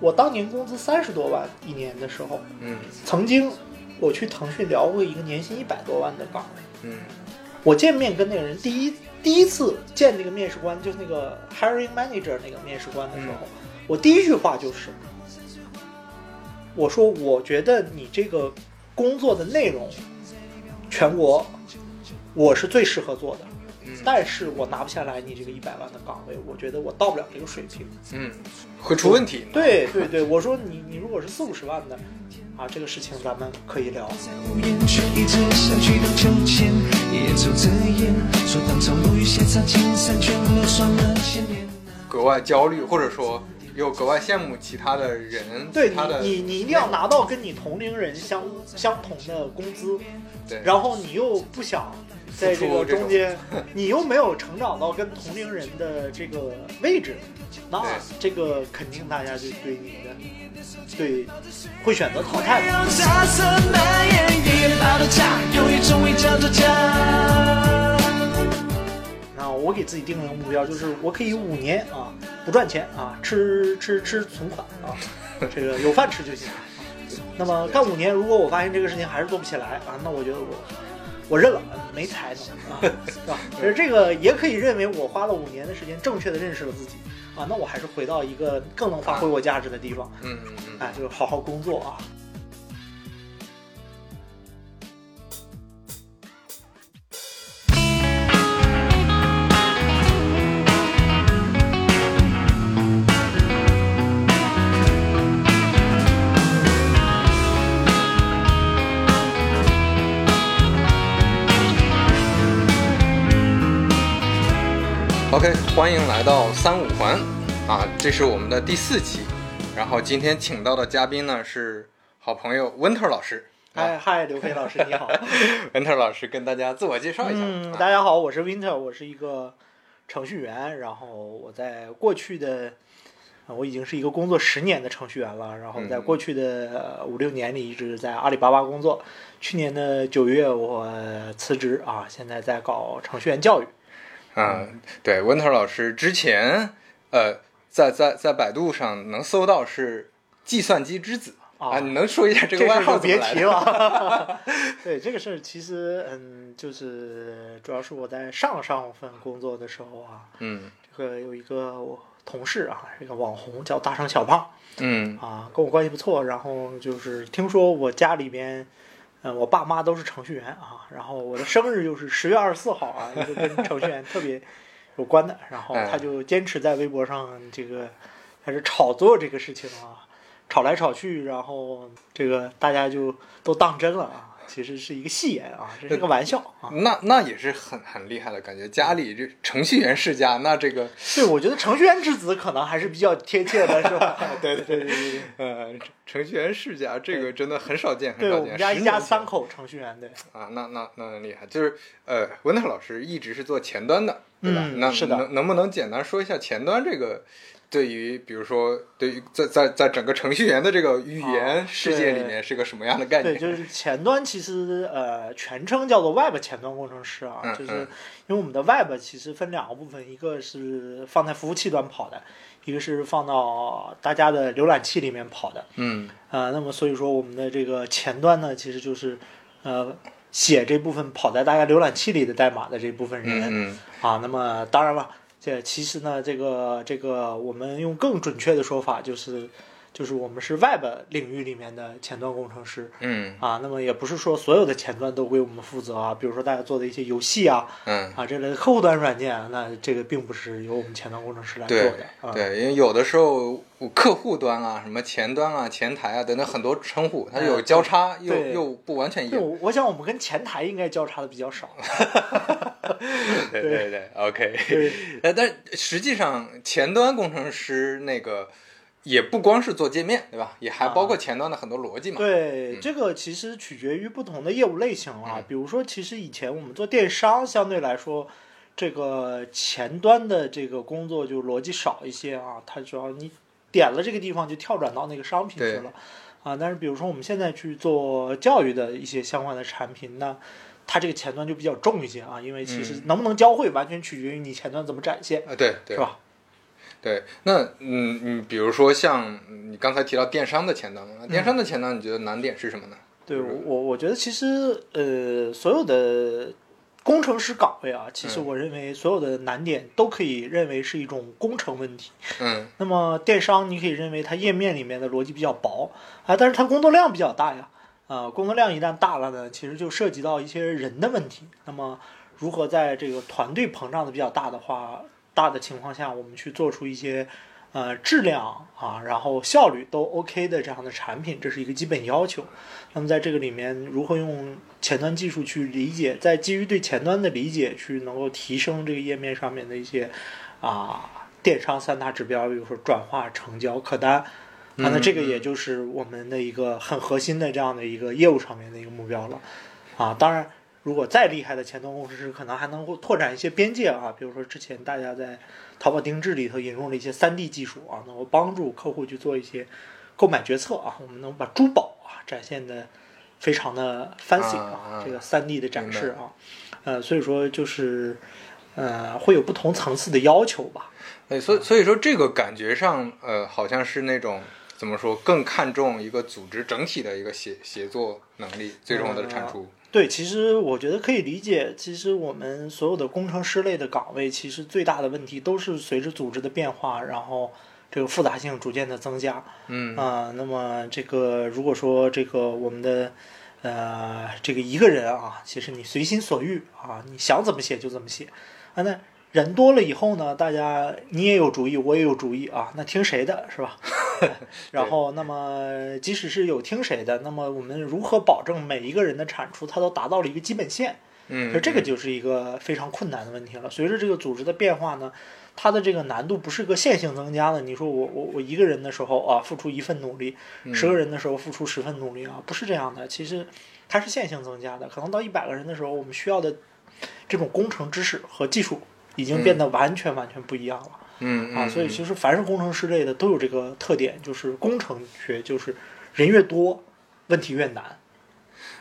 我当年工资三十多万一年的时候，嗯。曾经我去腾讯聊过一个年薪一百多万的岗位。嗯。我见面跟那个人第一第一次见那个面试官，就是那个 hiring manager 那个面试官的时候，嗯。我第一句话就是，我说我觉得你这个工作的内容，全国我是最适合做的，嗯但是我拿不下来你这个一百万的岗位，我觉得我到不了这个水平。嗯，会出问题。对对对，我说你你如果是四五十万的，啊，这个事情咱们可以聊。格外焦虑，或者说又格外羡慕其他的人，对他的你，你你一定要拿到跟你同龄人相相同的工资，对，然后你又不想在这个中间，你又没有成长到跟同龄人的这个位置，那这个肯定大家就对你的对会选择淘汰嘛。让杂色蔓延，一言爆的炸，有一种味叫做家。啊，我给自己定了个目标，就是我可以五年啊不赚钱啊，吃吃吃存款啊，这个有饭吃就行。那么干五年，如果我发现这个事情还是做不起来啊，那我觉得我我认了，没才能啊，是吧？其实这个也可以认为我花了五年的时间，正确的认识了自己啊，那我还是回到一个更能发挥我价值的地方，嗯嗯嗯，哎，就是好好工作啊。OK，欢迎来到三五环啊，这是我们的第四期。然后今天请到的嘉宾呢是好朋友 Winter 老师。嗨嗨，刘飞老师你好。Winter 老师跟大家自我介绍一下。大家好，我是 Winter，我是一个程序员，然后我在过去的，呃我已经是一个工作十年的程序员了，然后在嗯过去的呃五六年里一直在阿里巴巴工作。去年的九月我辞职啊，现在在搞程序员教育。嗯，对，Winter 老师之前呃在在在百度上能搜到是计算机之子啊你能说一下这个外号别提？了。对这个事儿，其实嗯，就是主要是我在上上份工作的时候啊，嗯这个有一个我同事啊，这个网红叫大圣小胖。嗯啊，跟我关系不错。然后就是听说我家里边，呃，我爸妈都是程序员啊。然后我的生日又是十月二十四号啊，一个跟程序员特别有关的。然后哎他就坚持在微博上这个开始炒作这个事情啊，炒来炒去，然后这个大家就都当真了啊。其实是一个戏言啊，这是个玩笑啊。那那也是很很厉害的感觉。家里这程序员世家，那这个对，我觉得程序员之子可能还是比较贴切的，是吧？对对对对对。呃程序员世家，这个真的很少见，很少见。我们家一家三口程序员，对。啊，那那那很厉害，就是呃，文特老师一直是做前端的，对吧？那嗯是的能能不能简单说一下前端这个？对于比如说，对于在在在整个程序员的这个语言啊世界里面是个什么样的概念对，念？就是前端，其实呃全称叫做 Web 前端工程师啊，嗯就是嗯因为我们的 Web 其实分两个部分，一个是放在服务器端跑的，一个是放到大家的浏览器里面跑的。嗯呃，那么所以说我们的这个前端呢，其实就是呃写这部分跑在大家浏览器里的代码的这部分人。嗯嗯啊，那么当然了，这其实呢，这个这个我们用更准确的说法就是，就是我们是 Web 领域里面的前端工程师嗯啊。那么也不是说所有的前端都归我们负责啊，比如说大家做的一些游戏啊嗯，啊这类的客户端软件啊，那这个并不是由我们前端工程师来做对的啊。对，因为有的时候客户端啊、什么前端啊、前台啊等等很多称呼，它有交叉，又又不完全一，样。我我想我们跟前台应该交叉的比较少。对对对，OK。但实际上前端工程师那个也不光是做界面，对吧？也还包括前端的很多逻辑嘛。对，嗯这个其实取决于不同的业务类型啊嗯。比如说，其实以前我们做电商，相对来说，这个前端的这个工作就逻辑少一些啊。它主要你点了这个地方就跳转到那个商品去了啊。但是比如说我们现在去做教育的一些相关的产品呢。它这个前端就比较重一些啊，因为其实嗯能不能教会，完全取决于你前端怎么展现，啊，对对是。吧？对，那嗯嗯，比如说像嗯你刚才提到电商的前端电商的前端你觉得难点是什么呢？对我，我觉得其实呃，所有的工程师岗位啊，其实嗯我认为所有的难点都可以认为是一种工程问题。嗯那么电商你可以认为它页面里面的逻辑比较薄啊，但是它工作量比较大呀。啊，工作量一旦大了呢，其实就涉及到一些人的问题。那么如何在这个团队膨胀的比较大的话，大的情况下，我们去做出一些呃质量啊，然后效率都 OK 的这样的产品，这是一个基本要求。那么在这个里面，如何用前端技术去理解，在基于对前端的理解，去能够提升这个页面上面的一些啊电商三大指标，比如说转化、成交、客单。啊，那这个也就是我们的一个很核心的这样的一个业务上面的一个目标了，啊，当然，如果再厉害的前端工程师，可能还能够拓展一些边界啊，比如说之前大家在淘宝定制里头引入了一些三 D 技术啊，能够帮助客户去做一些购买决策啊，我们能把珠宝啊展现的非常的 fancy 啊啊这个三 D 的展示啊，呃，所以说就是呃会有不同层次的要求吧，哎，所以所以说这个感觉上，呃，好像是那种怎么说，更看重一个组织整体的一个协协作能力，最终的产出。对，其实我觉得可以理解。其实我们所有的工程师类的岗位，其实最大的问题都是随着组织的变化，然后这个复杂性逐渐的增加。嗯啊、那么这个如果说这个我们的呃这个一个人啊，其实你随心所欲啊，你想怎么写就怎么写啊。那人多了以后呢，大家你也有主意，我也有主意啊，那听谁的是吧？然后，那么即使是有听谁的，那么我们如何保证每一个人的产出，它都达到了一个基本线？嗯，而这个就是一个非常困难的问题了。随着这个组织的变化呢，它的这个难度不是个线性增加的。你说我我我一个人的时候啊，付出一份努力；十个人的时候付出十份努力啊，不是这样的。其实它是线性增加的。可能到一百个人的时候，我们需要的这种工程知识和技术已经变得完全完全不一样了。嗯嗯啊，所以其实凡是工程师类的都有这个特点，就是工程学就是人越多，问题越难。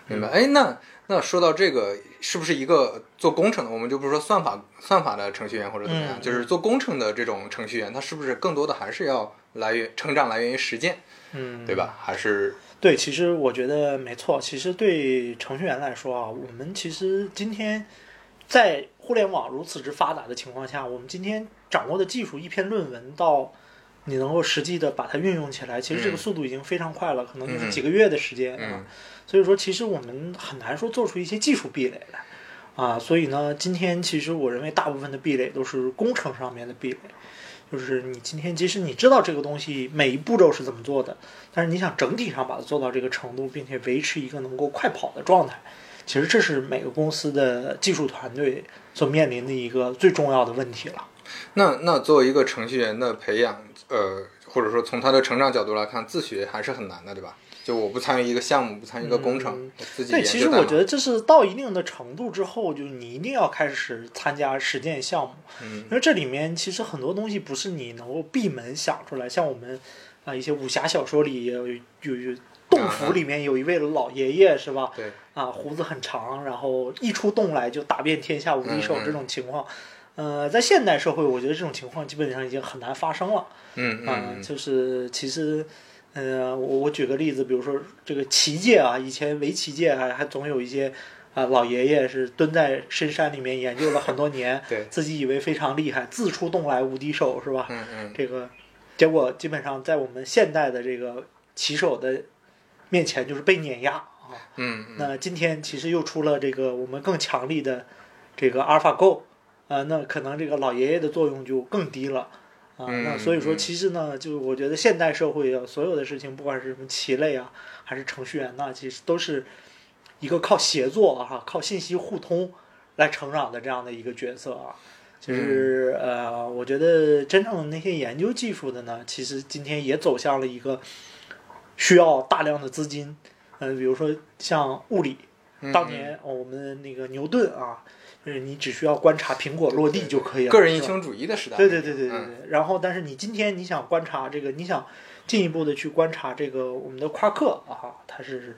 明白。哎，那那说到这个，是不是一个做工程的，我们就不是说算法算法的程序员或者怎么样，嗯就是做工程的这种程序员，他是不是更多的还是要来源成长来源于实践，嗯，对吧？还是对，其实我觉得没错。其实对程序员来说啊，我们其实今天在互联网如此之发达的情况下，我们今天掌握的技术，一篇论文到你能够实际的把它运用起来，其实这个嗯速度已经非常快了，可能就是嗯几个月的时间啊。嗯所以说，其实我们很难说做出一些技术壁垒来啊。所以呢，今天其实我认为大部分的壁垒都是工程上面的壁垒，就是你今天即使你知道这个东西每一步骤是怎么做的，但是你想整体上把它做到这个程度，并且维持一个能够快跑的状态，其实这是每个公司的技术团队所面临的一个最重要的问题了。那那作为一个程序员的培养，呃，或者说从他的成长角度来看，自学还是很难的，对吧？就我不参与一个项目，不参与一个工程，嗯自己对，其实我觉得这是到一定的程度之后，就你一定要开始参加实践项目，嗯因为这里面其实很多东西不是你能够闭门想出来，像我们啊一些武侠小说里有有有洞府里面有一位老爷爷是吧？对，啊，胡子很长，然后一出洞来就打遍天下无敌手嗯嗯这种情况，呃，在现代社会，我觉得这种情况基本上已经很难发生了。嗯啊、嗯就是其实，呃，我我举个例子，比如说这个棋界啊，以前围棋界还还总有一些啊、老爷爷是蹲在深山里面研究了很多年，对自己以为非常厉害，自出洞来无敌手是吧？嗯嗯这个结果基本上在我们现代的这个棋手的面前就是被碾压啊。嗯嗯那今天其实又出了这个我们更强力的这个阿尔法 Go，啊、那可能这个老爷爷的作用就更低了。啊，嗯那所以说，嗯其实呢，就我觉得现代社会啊，所有的事情，不管是什么棋类啊，还是程序员呐、其实都是一个靠协作啊，靠信息互通来成长的这样的一个角色啊。就是呃，我觉得真正的那些研究技术的呢，其实今天也走向了一个需要大量的资金，呃，比如说像物理，嗯当年、哦我们那个牛顿啊，就是你只需要观察苹果落地就可以了，个人英雄主义的时代，对对对对对对。嗯然后，但是你今天你想观察这个，你想进一步的去观察这个我们的夸克啊，它是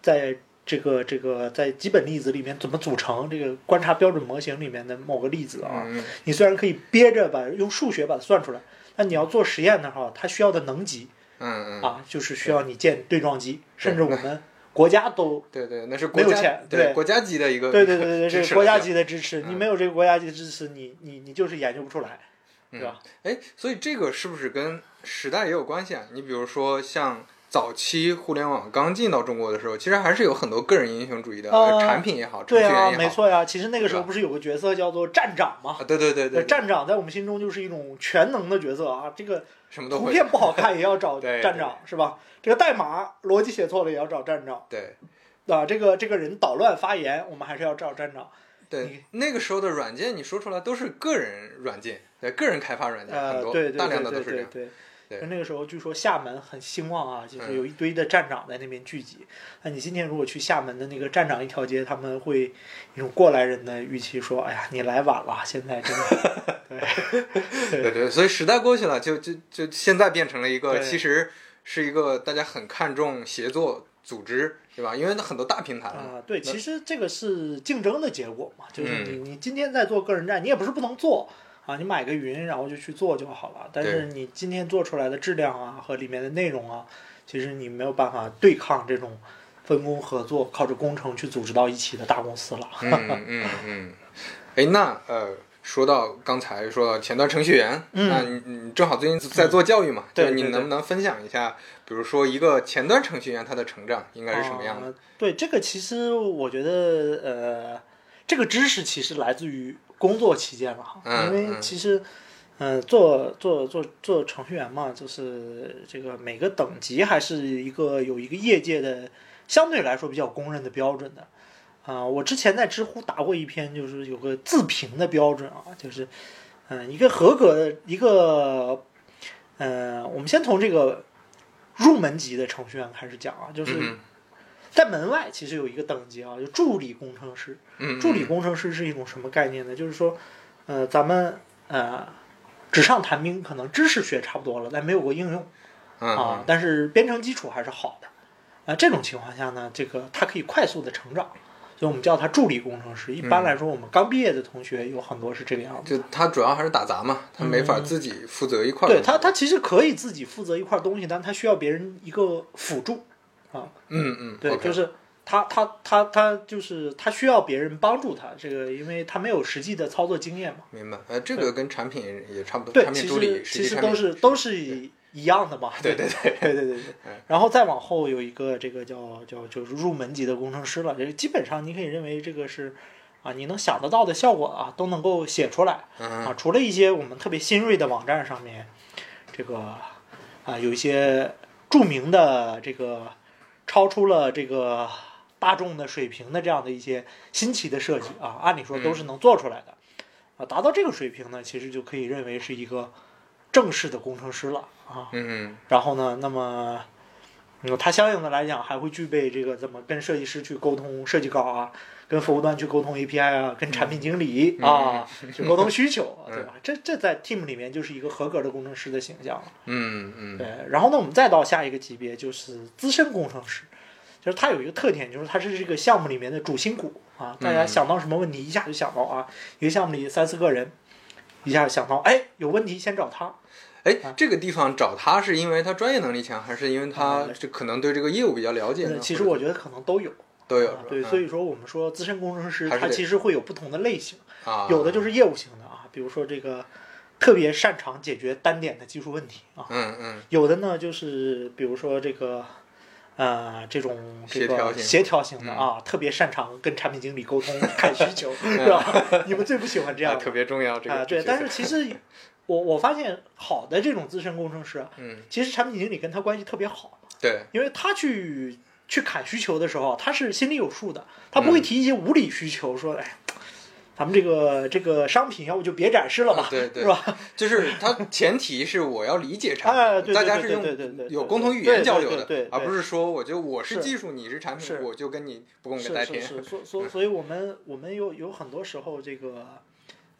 在这个这个在基本粒子里面怎么组成这个观察标准模型里面的某个粒子啊，嗯你虽然可以憋着把用数学把它算出来，但你要做实验的话，它需要的能级嗯嗯，啊，就是需要你建对撞机，甚至我们国家都 对对，那是没有国对对。国家级的一个对对对对对，支这个国家级的支持，你嗯。没有这个国家级的支持，你你你就是研究不出来，对吧？哎，所以这个是不是跟时代也有关系啊？你比如说像早期互联网刚进到中国的时候，其实还是有很多个人英雄主义的、呃产品也好，程对啊，序员也好，没错呀。其实那个时候不是有个角色叫做站长吗？啊，对对对对，对站长在我们心中就是一种全能的角色啊，这个什么图片不好看也要找 对站长是吧？这个代码逻辑写错了也要找站长对啊，这个这个人捣乱发言，我们还是要找站长。对，那个时候的软件你说出来都是个人软件，对个人开发软件、很呃，多，对对大量对对的都是这样。那个时候，据说厦门很兴旺啊，就是嗯有一堆的站长在那边聚集。那你今天如果去厦门的那个站长一条街，他们会一种过来人的语气说：“哎呀，你来晚了，现在真的。对对对，所以时代过去了，就就就现在变成了一个，其实是一个大家很看重协作组织，对吧？因为很多大平台了嘛。啊，对，其实这个是竞争的结果嘛，就是嗯你你今天在做个人站，你也不是不能做啊，你买个云然后就去做就好了。但是你今天做出来的质量啊和里面的内容啊，其实你没有办法对抗这种分工合作、靠着工程去组织到一起的大公司了。嗯嗯嗯，哎，那呃，说到刚才说到前端程序员，嗯那你你正好最近在做教育嘛，对就是你能不能分享一下，比如说一个前端程序员他的成长应该是什么样的？啊对，这个其实我觉得，呃，这个知识其实来自于工作期间了哈，嗯因为嗯其实，嗯、做做做做程序员嘛，就是这个每个等级还是一个有一个业界的相对来说比较公认的标准的。啊、我之前在知乎打过一篇，就是有个自评的标准啊，就是，嗯、一个合格的一个，呃，我们先从这个入门级的程序员开始讲啊，就是嗯在门外其实有一个等级啊，就助理工程师。嗯，助理工程师是一种什么概念呢？就是说，呃，咱们呃纸上谈兵，可能知识学差不多了，但没有过应用嗯啊，但是编程基础还是好的。啊，这种情况下呢，这个他可以快速的成长，所以我们叫他助理工程师。一般来说，我们刚毕业的同学有很多是这个样子。就他主要还是打杂嘛，他没法自己负责一块儿。对他，他其实可以自己负责一块东西，但他需要别人一个辅助。嗯嗯，对就是他他他他就是他需要别人帮助他，这个因为他没有实际的操作经验嘛。明白。呃，这个跟产品也差不多，对，其产品助理、实其实都是都是一一样的嘛。对对对对，对对。然后再往后有一个这个叫叫就是入门级的工程师了，这个基本上你可以认为这个是啊你能想得到的效果啊都能够写出来嗯啊，除了一些我们特别新锐的网站上面，这个啊有一些著名的这个超出了这个大众的水平的这样的一些新奇的设计啊，按理说都是能做出来的。啊，达到这个水平呢，其实就可以认为是一个正式的工程师了啊。嗯然后呢，那么，嗯，它相应的来讲还会具备这个怎么跟设计师去沟通设计稿啊，跟服务端去沟通 API 啊，跟产品经理、啊去沟通需求，嗯对吧？这这在 team 里面就是一个合格的工程师的形象了。嗯嗯对，然后呢，我们再到下一个级别就是资深工程师，就是他有一个特点，就是他是这个项目里面的主心骨啊。大家嗯想到什么问题，一下就想到啊，一个项目里三四个人，一下想到，哎，有问题先找他。哎，这个地方找他是因为他专业能力强，还是因为他嗯这可能对这个业务比较了解呢？其实我觉得可能都有。都有啊，对，所以说我们说资深工程师，他其实会有不同的类型，啊，有的就是业务型的啊，比如说这个特别擅长解决单点的技术问题啊，嗯嗯有的呢就是比如说这个。呃，这种这个协调型的啊，特别擅长跟产品经理沟通、看需求，是吧？你们最不喜欢这样特别重要这啊，个对。但是其实我我发现好的这种资深工程师啊，嗯其实产品经理跟他关系特别好，对因为他去去砍需求的时候，他是心里有数的，他不会嗯提一些无理需求，说哎，咱们这个这个商品要不就别展示了吧，啊对对是吧？就是他前提是我要理解产 哎品，大家是用有共同语言交流的而不是说我就我是是技术，你是产品，我就跟你不共是戴天。是是，所所 所以，我们我们有有很多时候这个。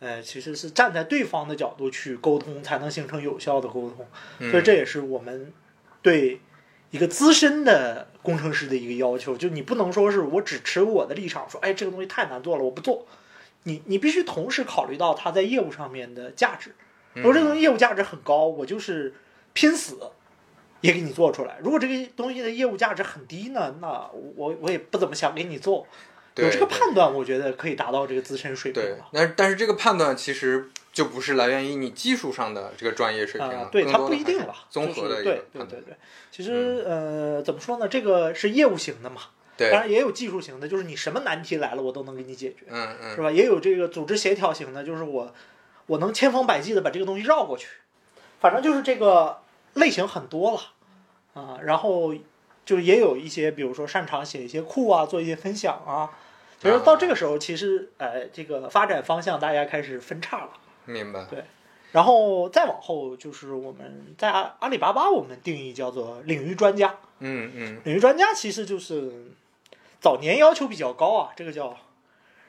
呃，其实是站在对方的角度去沟通，才能形成有效的沟通。嗯所以这也是我们对一个资深的工程师的一个要求，就你不能说是我只持我的立场，说哎这个东西太难做了，我不做。你你必须同时考虑到它在业务上面的价值如果这个东西业务价值很高，我就是拼死也给你做出来。如果这个东西的业务价值很低呢，那我我也不怎么想给你做。对有这个判断，我觉得可以达到这个资深水平对了。，但是但是这个判断其实就不是来源于你技术上的这个专业水平了，啊，对，它不一定了，综合的一就是对个。对对对。其实呃，怎么说呢？这个是业务型的嘛，对当，然也有技术型的，就是你什么难题来了，我都能给你解决，嗯嗯是吧？也有这个组织协调型的，就是我我能千方百计的把这个东西绕过去。反正就是这个类型很多了啊，然后就也有一些，比如说擅长写一些库啊，做一些分享啊。其实到这个时候，其实呃，这个发展方向大家开始分叉了。明白。对然后再往后，就是我们在阿阿里巴巴，我们定义叫做领域专家。嗯嗯领域专家其实就是早年要求比较高啊，这个叫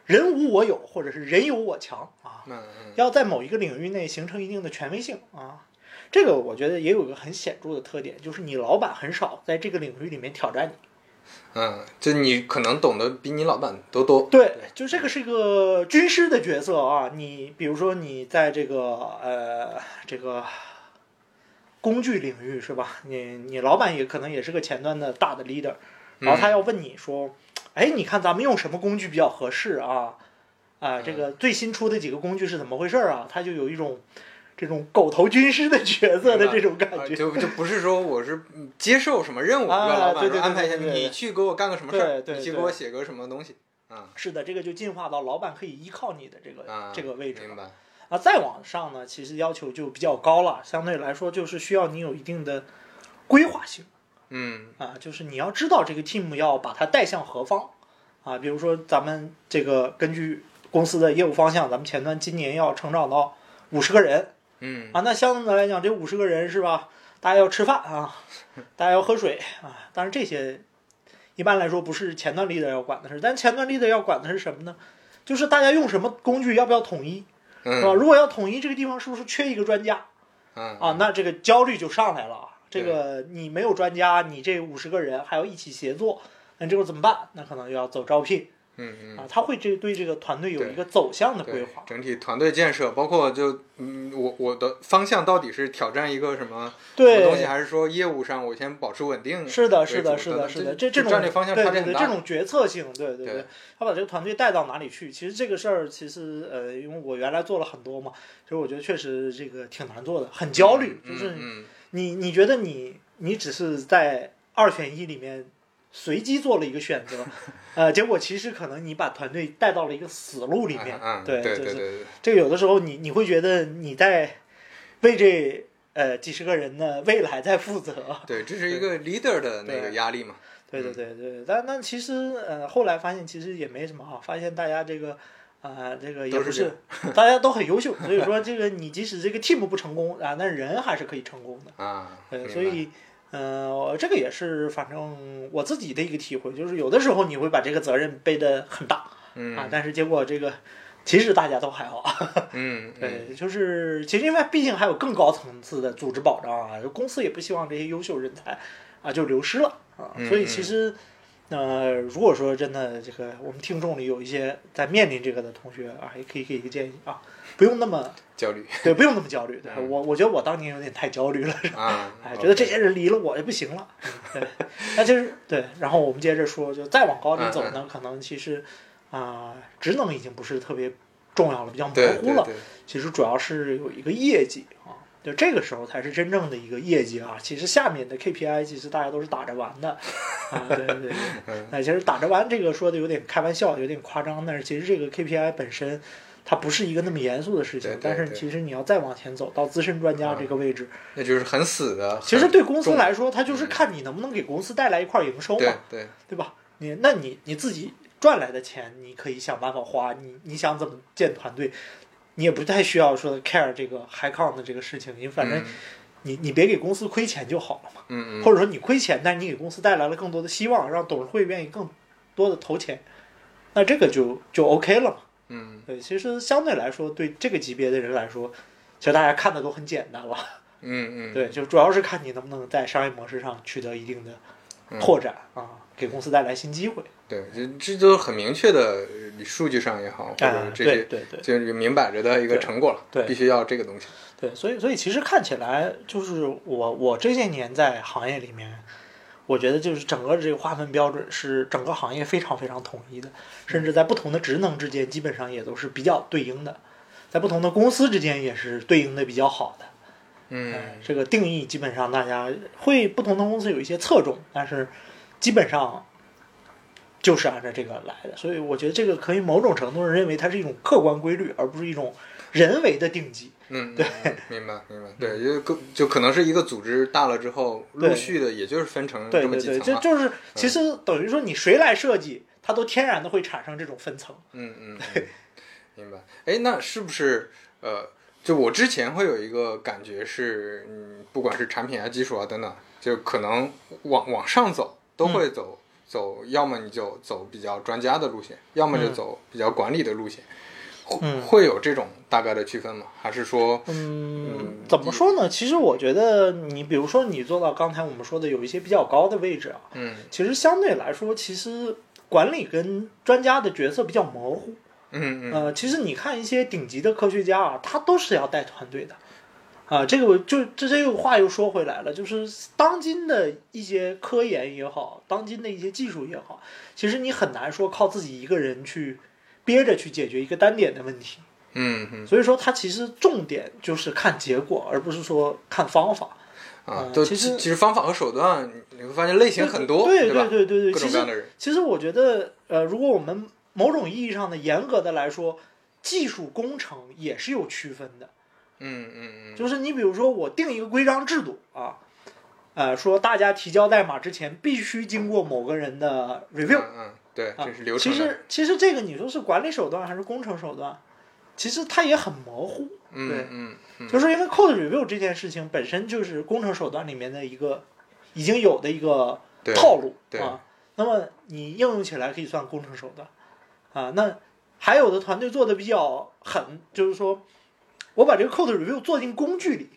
人无我有，或者是人有我强啊，嗯嗯要在某一个领域内形成一定的权威性啊。这个我觉得也有一个很显著的特点，就是你老板很少在这个领域里面挑战你。嗯，就你可能懂得比你老板都多。对，就这个是一个军师的角色啊。你比如说你在这个呃这个工具领域是吧？你你老板也可能也是个前端的大的 leader，然后他要问你说，哎，你看咱们用什么工具比较合适啊？啊，这个最新出的几个工具是怎么回事啊？他就有一种这种狗头军师的角色的这种感啊觉。就就不是说我是嗯接受什么任务，啊让老板安排一下，你去给我干个什么事儿，对对你去给我写个什么东西。啊是的，这个就进化到老板可以依靠你的这个、啊，这个位置了明白。啊，再往上呢，其实要求就比较高了，相对来说就是需要你有一定的规划性嗯啊，就是你要知道这个 team 要把它带向何方啊。比如说咱们这个根据公司的业务方向，咱们前端今年要成长到五十个人嗯啊，那相对来讲，这五十个人是吧？大家要吃饭啊，大家要喝水啊，当然这些一般来说不是前段 leader 要管的事，但前段 leader 要管的是什么呢？就是大家用什么工具要不要统一，是吧？嗯如果要统一这个地方，是不是缺一个专家嗯啊？那这个焦虑就上来了啊。这个你没有专家，你这五十个人还要一起协作，那这个怎么办？那可能就要走招聘嗯嗯啊。他会这对这个团队有一个走向的规划。整体团队建设，包括就嗯，我我的方向到底是挑战一个什么对东西，还是说业务上我先保持稳定？是的，是的，是的，是的，这这种战略方向对对对，差别很大。这种决策性，对对对，他把这个团队带到哪里去？其实这个事儿，其实呃，因为我原来做了很多嘛，其实我觉得确实这个挺难做的，很焦虑，嗯就是嗯你你觉得你你只是在二选一里面随机做了一个选择，呃，结果其实可能你把团队带到了一个死路里面，嗯，嗯对，对就是对对，这个有的时候你你会觉得你在为这呃几十个人的未来在负责，对，这是一个 leader 的那个压力嘛。对对对对，但但其实呃后来发现其实也没什么哈，发现大家这个。啊、这个也不是是，大家都很优秀，所以说这个你即使这个 team 不成功啊，那人还是可以成功的。啊，对，所以，呃，这个也是反正我自己的一个体会，就是有的时候你会把这个责任背得很大啊嗯，但是结果这个其实大家都还好。嗯，嗯对，就是其实因为毕竟还有更高层次的组织保障啊，公司也不希望这些优秀人才啊就流失了啊，嗯所以其实。呃，如果说真的这个我们听众里有一些在面临这个的同学啊，也可以给一个建议啊，不用那么焦虑对，不用那么焦虑。对嗯我，我觉得我当年有点太焦虑了，啊，哎，觉得这些人离了我也不行了。嗯对，那其实对，然后我们接着说，就再往高里走嗯呢，可能其实啊、职能已经不是特别重要了，比较模糊了。其实主要是有一个业绩啊，就这个时候才是真正的一个业绩啊。其实下面的 KPI 其实大家都是打着玩的啊，对对对。嗯那其实打着玩这个说的有点开玩笑，有点夸张，但是其实这个 KPI 本身。它不是一个那么严肃的事情，对对但是其实你要再往前走到资深专家这个位置，那就是很死的。其实对公司来说，它就是看你能不能给公司带来一块营收嘛，对，对吧？你那你你自己赚来的钱，你可以想办法花，你你想怎么建团队，你也不太需要说 care 这个 high count 的这个事情，你反正嗯你你别给公司亏钱就好了嘛，嗯嗯，或者说你亏钱，但是你给公司带来了更多的希望，让董事会愿意更多的投钱，那这个就就 OK 了嘛。嗯对，其实相对来说，对这个级别的人来说，其实大家看的都很简单了。嗯嗯，对，就主要是看你能不能在商业模式上取得一定的拓展啊，给公司带来新机会。对，这这都很明确的数据上也好，或者啊，这些，对对对就是明摆着的一个成果了，对必须要这个东西。对，所以所以其实看起来就是我我这些年在行业里面，我觉得就是整个这个划分标准是整个行业非常非常统一的，甚至在不同的职能之间基本上也都是比较对应的，在不同的公司之间也是对应的比较好的。嗯嗯，这个定义基本上大家会不同的公司有一些侧重，但是基本上就是按照这个来的，所以我觉得这个可以某种程度上认为它是一种客观规律，而不是一种人为的定级。嗯，对，明白明白，对，就更就可能是一个组织大了之后，陆续的也就是分成这么对对对，几层了。就就是其实等于说你谁来设计，它都天然的会产生这种分层。嗯嗯，嗯 明白。哎，那是不是呃，就我之前会有一个感觉是，嗯，不管是产品啊、技术啊等等，就可能往往上走都会嗯走、走，要么你就走比较专家的路线，要么就嗯走比较管理的路线。会嗯会有这种大概的区分吗？还是说，嗯，怎么说呢？其实我觉得你比如说你做到刚才我们说的有一些比较高的位置啊，嗯其实相对来说，其实管理跟专家的角色比较模糊。嗯嗯呃，其实你看一些顶级的科学家啊，他都是要带团队的。啊，这个我就这这个话又说回来了，就是当今的一些科研也好，当今的一些技术也好，其实你很难说靠自己一个人去憋着去解决一个单点的问题。嗯嗯所以说，它其实重点就是看结果，而不是说看方法。啊，其实其实方法和手段，你会发现类型很多，对？对对对对，其实各种各样的人，其实我觉得，呃，如果我们某种意义上的严格的来说，技术工程也是有区分的。嗯嗯嗯，就是你比如说，我定一个规章制度啊，呃，说大家提交代码之前必须经过某个人的 review 嗯嗯，对，啊这是流程的，其实其实这个你说是管理手段还是工程手段，其实它也很模糊。对嗯嗯嗯，就是因为 code review 这件事情本身就是工程手段里面的一个已经有的一个套路对啊，那么你应用起来可以算工程手段啊。那还有的团队做的比较狠，就是说我把这个 code review 做进工具里，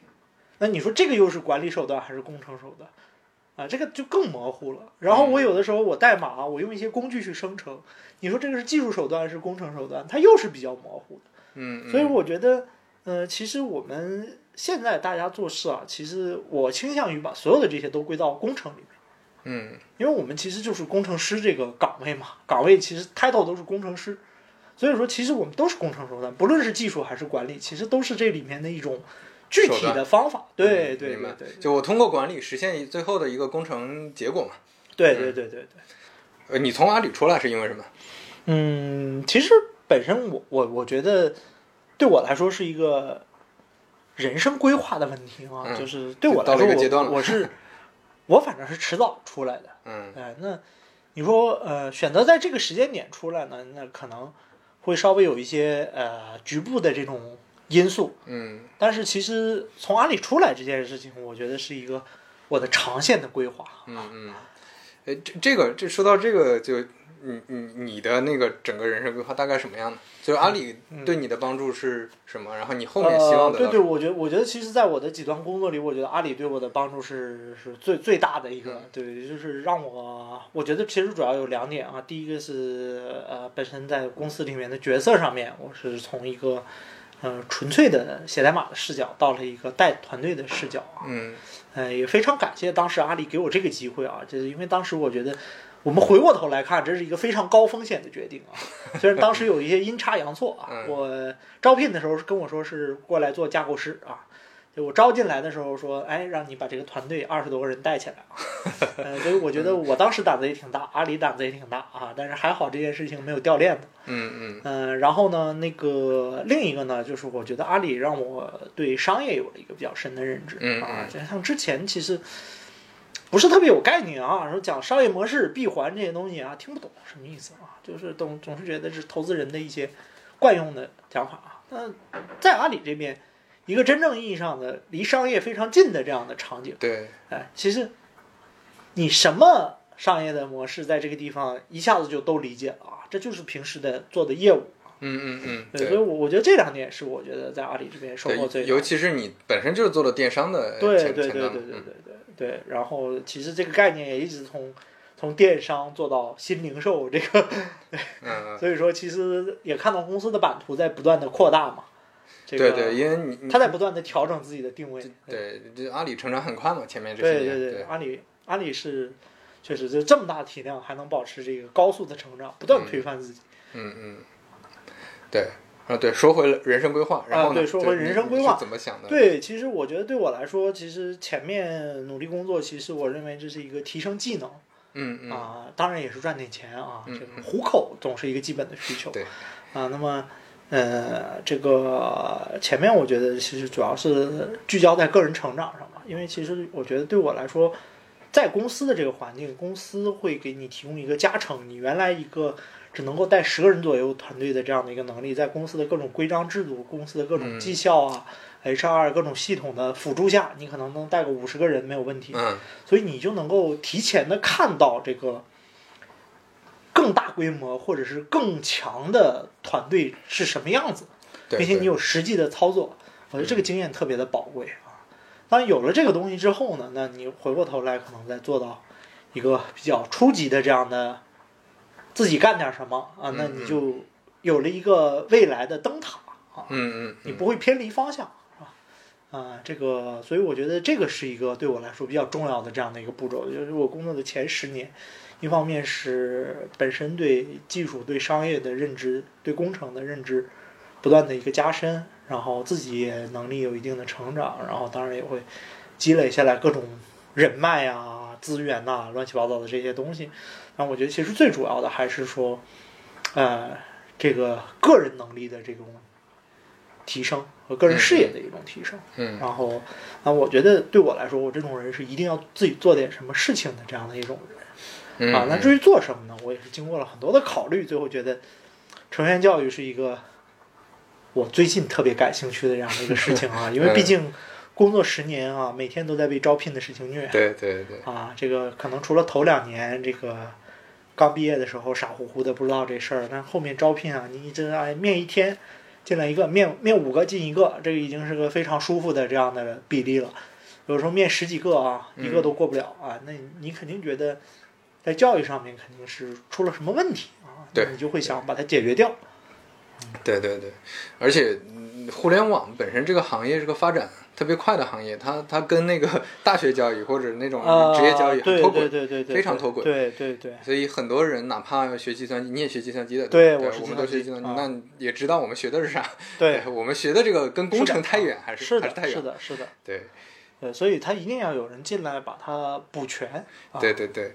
那你说这个又是管理手段还是工程手段？啊，这个就更模糊了。然后我有的时候我代码，我用一些工具去生成，你说这个是技术手段还是工程手段？它又是比较模糊的。嗯，嗯所以我觉得，呃，其实我们现在大家做事啊，其实我倾向于把所有的这些都归到工程里面，嗯因为我们其实就是工程师这个岗位嘛，岗位其实 title 都是工程师，所以说其实我们都是工程手段，不论是技术还是管理，其实都是这里面的一种具体的方法。对对对对就我通过管理实现最后的一个工程结果嘛。对对对对对。呃，你从阿里出来是因为什么？嗯，其实本身我我我觉得对我来说是一个人生规划的问题啊，嗯就是对我到来说了一个阶段我我是 我反正是迟早出来的。嗯哎，那你说呃选择在这个时间点出来呢，那可能会稍微有一些呃局部的这种因素，嗯但是其实从阿里出来这件事情，我觉得是一个我的长线的规划。嗯嗯，哎，这这个这说到这个就。你你你的那个整个人生规划大概什么样的？就是阿里对你的帮助是什么？然后你后面希望呃、对对，我觉得我觉得其实，在我的几段工作里，我觉得阿里对我的帮助是是最最大的一个，嗯对，就是让我我觉得其实主要有两点啊，第一个是呃本身在公司里面的角色上面，我是从一个呃纯粹的写代码的视角到了一个带团队的视角啊，嗯呃也非常感谢当时阿里给我这个机会啊，就是因为当时我觉得。我们回过头来看，这是一个非常高风险的决定啊。虽然当时有一些阴差阳错啊，嗯我招聘的时候是跟我说是过来做架构师啊，就我招进来的时候说，哎，让你把这个团队二十多个人带起来啊。呃，所以我觉得我当时胆子也挺大，阿里胆子也挺大啊，但是还好这件事情没有掉链子。嗯嗯嗯、然后呢，那个另一个呢，就是我觉得阿里让我对商业有了一个比较深的认知嗯啊嗯，就像之前其实不是特别有概念啊，说讲商业模式、闭环这些东西啊，听不懂什么意思啊，就是总总是觉得是投资人的一些惯用的讲法啊。那在阿里这边，一个真正意义上的离商业非常近的这样的场景，对，哎，其实你什么商业的模式在这个地方一下子就都理解了啊，这就是平时的做的业务。嗯嗯嗯，对，所以我我觉得这两点是我觉得在阿里这边收获最，大的。尤其是你本身就是做了电商的对前对对对对对对，对，然后其实这个概念也一直从从电商做到新零售这个，嗯，所以说其实也看到公司的版图在不断的扩大嘛。这个、对对，因为你你他在不断的调整自己的定位。对，这阿里成长很快嘛，前面这些年，对对对，阿里阿里是确实就这么大体量还能保持这个高速的成长，不断推翻自己。嗯嗯，对啊对，说回了人生规划，然后对说回人生规划怎么想的？对，其实我觉得对我来说，其实前面努力工作，其实我认为这是一个提升技能嗯嗯啊，当然也是赚点钱啊，嗯这个糊口总是一个基本的需求。对啊，那么。呃，这个前面我觉得其实主要是聚焦在个人成长上嘛，因为其实我觉得对我来说，在公司的这个环境，公司会给你提供一个加成。你原来一个只能够带十个人左右团队的这样的一个能力，在公司的各种规章制度、公司的各种绩效啊、HR 各种系统的辅助下，你可能能带个五十个人没有问题。嗯所以你就能够提前的看到这个规模或者是更强的团队是什么样子，并且你有实际的操作，我觉得这个经验特别的宝贵啊。当然有了这个东西之后呢，那你回过头来可能再做到一个比较初级的这样的自己干点什么啊，那你就有了一个未来的灯塔啊。嗯嗯，你不会偏离方向，是吧？啊，这个，所以我觉得这个是一个对我来说比较重要的这样的一个步骤，就是我工作的前十年，一方面是本身对技术、对商业的认知、对工程的认知不断的一个加深，然后自己也能力有一定的成长，然后当然也会积累下来各种人脉啊、资源呐、乱七八糟的这些东西。那我觉得其实最主要的还是说，呃，这个个人能力的这种提升和个人事业的一种提升。嗯然后，啊，我觉得对我来说，我这种人是一定要自己做点什么事情的这样的一种人。嗯啊，那至于做什么呢？我也是经过了很多的考虑，最后觉得成人教育是一个我最近特别感兴趣的这样的一个事情啊，因为 毕竟工作十年啊，每天都在被招聘的事情虐对对对，啊。这个可能除了头两年这个刚毕业的时候傻乎乎的不知道这事儿，但后面招聘啊，你一直哎面一天进来一个，面面五个进一个，这个已经是个非常舒服的这样的比例了。有时候面十几个啊，一个都过不了啊，那你肯定觉得在教育上面肯定是出了什么问题啊，对你就会想把它解决掉。对对对，而且嗯互联网本身这个行业是个发展特别快的行业，它它跟那个 大学教育或者那种呃，职业教育很脱轨，对对对对，非常脱轨对对对，所以很多人哪怕要学计算机，你也学计算机的，对对我们都学计算机，啊那也知道我们学的是啥？对，我们学的这个跟工程太远，还是的，还是太远？是的，是的，对对，所以他一定要有人进来把它补全。啊、对对对，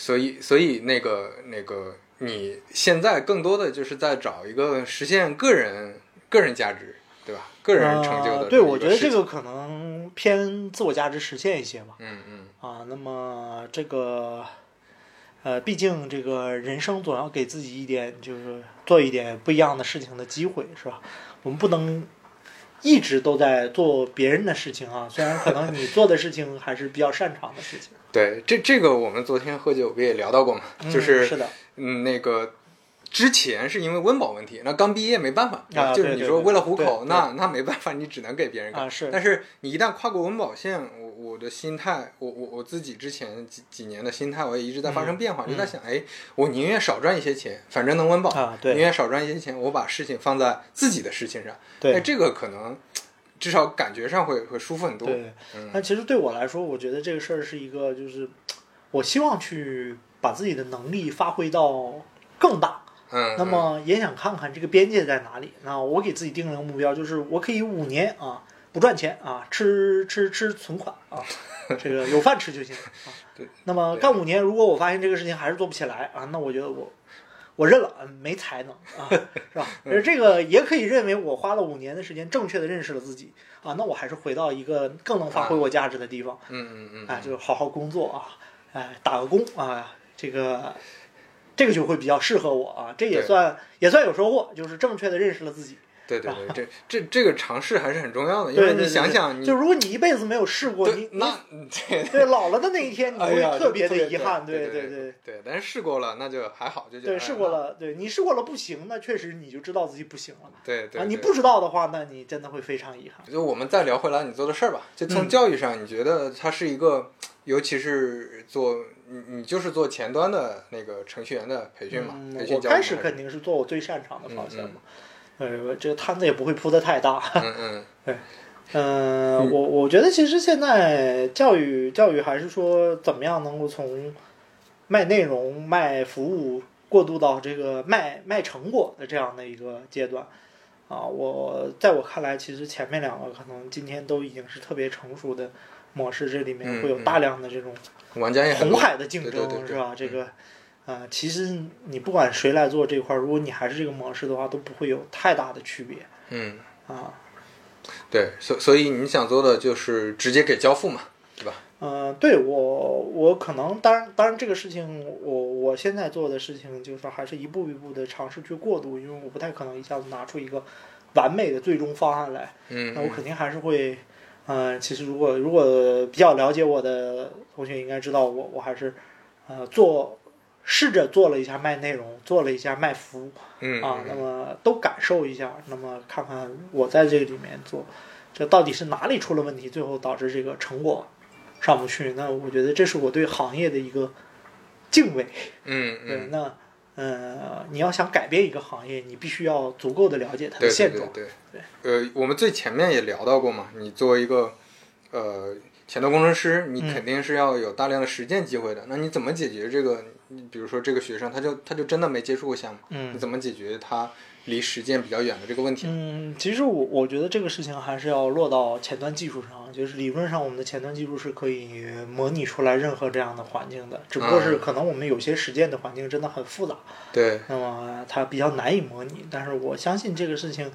所以所以那个那个你现在更多的就是在找一个实现个人个人价值，对吧？个人成就的、呃。对，我觉得这个可能偏自我价值实现一些吧。嗯嗯啊，那么这个，呃，毕竟这个人生总要给自己一点，就是做一点不一样的事情的机会，是吧？我们不能一直都在做别人的事情啊，虽然可能你做的事情还是比较擅长的事情。对，这这个我们昨天喝酒不也聊到过嘛？嗯就是是的，嗯，那个之前是因为温饱问题，那刚毕业没办法，啊就是你说为了糊口，那那没办法，你只能给别人干。啊是但是你一旦跨过温饱线，我我的心态，我我我自己之前几几年的心态，我也一直在发生变化，嗯就在想，哎，我宁愿少赚一些钱，反正能温饱，宁愿少赚一些钱，我把事情放在自己的事情上，对哎，这个可能至少感觉上会会舒服很多。对，嗯但其实对我来说，我觉得这个事儿是一个，就是我希望去把自己的能力发挥到更大。嗯，那么也想看看这个边界在哪里。那我给自己定了个目标，就是我可以五年啊不赚钱啊，吃吃吃存款啊，这个有饭吃就行啊。对。那么干五年，如果我发现这个事情还是做不起来啊，那我觉得我我认了，嗯没才能啊，是吧？而这个也可以认为我花了五年的时间，正确的认识了自己啊，那我还是回到一个更能发挥我价值的地方。嗯嗯嗯，哎，就是好好工作啊，哎，打个工啊，这个这个就会比较适合我啊，这也算也算有收获，就是正确的认识了自己。对对对，这这这个尝试还是很重要的，因为你想想，你就如果你一辈子没有试过，你那 对对老了的那一天，你 会特别的遗憾。对对对对，但是试过了，那就还好，就觉得对，哎试过，了，对你试过了不行，那确实你就知道自己不行了。那对对，啊，你不知道的话，那你真的会非常遗憾。就我们再聊回来你做的事儿吧，就从嗯教育上，你觉得它是一个尤其是做你你就是做前端的那个程序员的培训嘛，嗯培训我开始肯定是做我最擅长的方向嗯嘛。呃，这个摊子也不会铺的太大。嗯 嗯嗯，我我觉得其实现在教育教育还是说怎么样能够从卖内容、卖服务过渡到这个卖卖成果的这样的一个阶段啊。我在我看来，其实前面两个可能今天都已经是特别成熟的模式，这里面会有大量的这种玩家也红海的竞争，是吧？这嗯个。啊、其实你不管谁来做这块儿，如果你还是这个模式的话，都不会有太大的区别嗯，啊。对，所所以你想做的就是直接给交付嘛，对吧？嗯，对我，我可能当然，当然这个事情，我我现在做的事情就是还是一步一步的尝试去过渡，因为我不太可能一下子拿出一个完美的最终方案来，嗯那我肯定还是会，嗯、其实如果如果比较了解我的同学应该知道我，我还是，呃，做试着做了一下卖内容，做了一下卖服务，嗯啊，那嗯么都感受一下，那么看看我在这个里面做，这到底是哪里出了问题，最后导致这个成果上不去？那我觉得这是我对行业的一个敬畏。嗯对，嗯，那呃，你要想改变一个行业，你必须要足够的了解它对对的现状。对对呃，我们最前面也聊到过嘛，你作为一个呃前端工程师，你嗯肯定是要有大量的实践机会的。那你怎么解决这个？你比如说这个学生，他就他就真的没接触过项目，嗯你怎么解决他离实践比较远的这个问题？嗯，其实我我觉得这个事情还是要落到前端技术上，就是理论上我们的前端技术是可以模拟出来任何这样的环境的，只不过是嗯可能我们有些实践的环境真的很复杂，对，那么它比较难以模拟。但是我相信这个事情，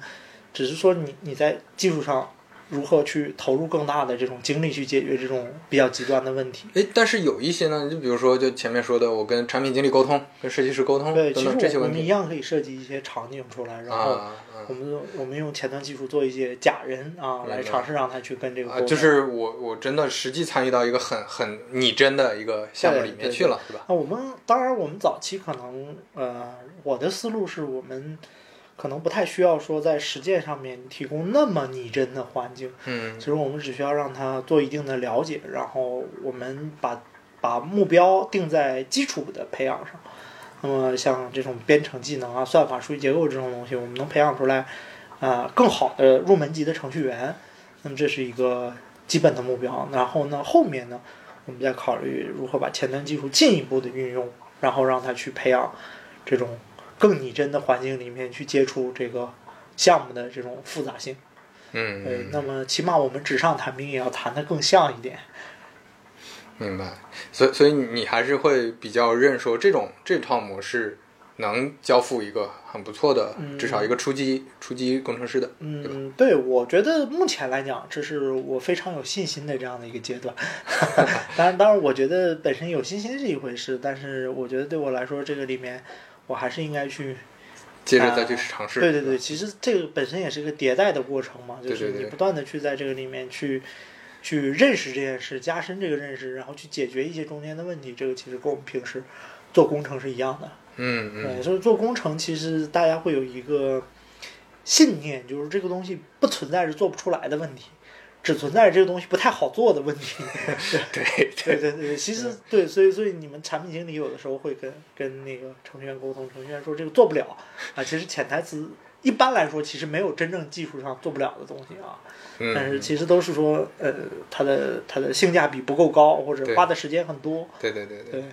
只是说你你在技术上如何去投入更大的这种精力去解决这种比较极端的问题。诶，但是有一些呢，就比如说就前面说的，我跟产品经理沟通，跟设计师沟通对，其等实我我们一等这些问题样可以设计一些场景出来，然后我们用我们用前端技术做一些假人啊，来尝试让他去跟这个沟啊，通。就是我我真的实际参与到一个很很拟真的一个项目里面去了，对吧？那我们当然，我们早期可能呃，我的思路是我们可能不太需要说在实践上面提供那么拟真的环境，嗯其实我们只需要让他做一定的了解，然后我们把把目标定在基础的培养上。那么像这种编程技能啊、算法、数据结构这种东西，我们能培养出来啊、更好的入门级的程序员。那么这是一个基本的目标。然后呢，后面呢，我们再考虑如何把前端技术进一步的运用，然后让他去培养这种更拟真的环境里面去接触这个项目的这种复杂性。嗯，那么起码我们纸上谈兵也要谈的更像一点。明白。所以所以你你还是会比较认说这种这套模式能交付一个很不错的，嗯至少一个初级初级工程师的，嗯，对，我觉得目前来讲，这是我非常有信心的这样的一个阶段。当然，当然，我觉得本身有信心是一回事，但是我觉得对我来说，这个里面我还是应该去接着再去尝试。对对对，其实这个本身也是一个迭代的过程嘛，就是你不断的去在这个里面去去认识这件事，加深这个认识，然后去解决一些中间的问题。这个其实跟我们平时做工程是一样的。嗯嗯对，所以做工程其实大家会有一个信念，就是这个东西不存在是做不出来的问题，只存在这个东西不太好做的问题。对 对对对，其实对，所以所以你们产品经理有的时候会跟跟那个程序员沟通，程序员说这个做不了啊，其实潜台词一般来说其实没有真正技术上做不了的东西啊，但是嗯，其实都是说呃它的它的性价比不够高，或者花的时间很多，对对对对，对，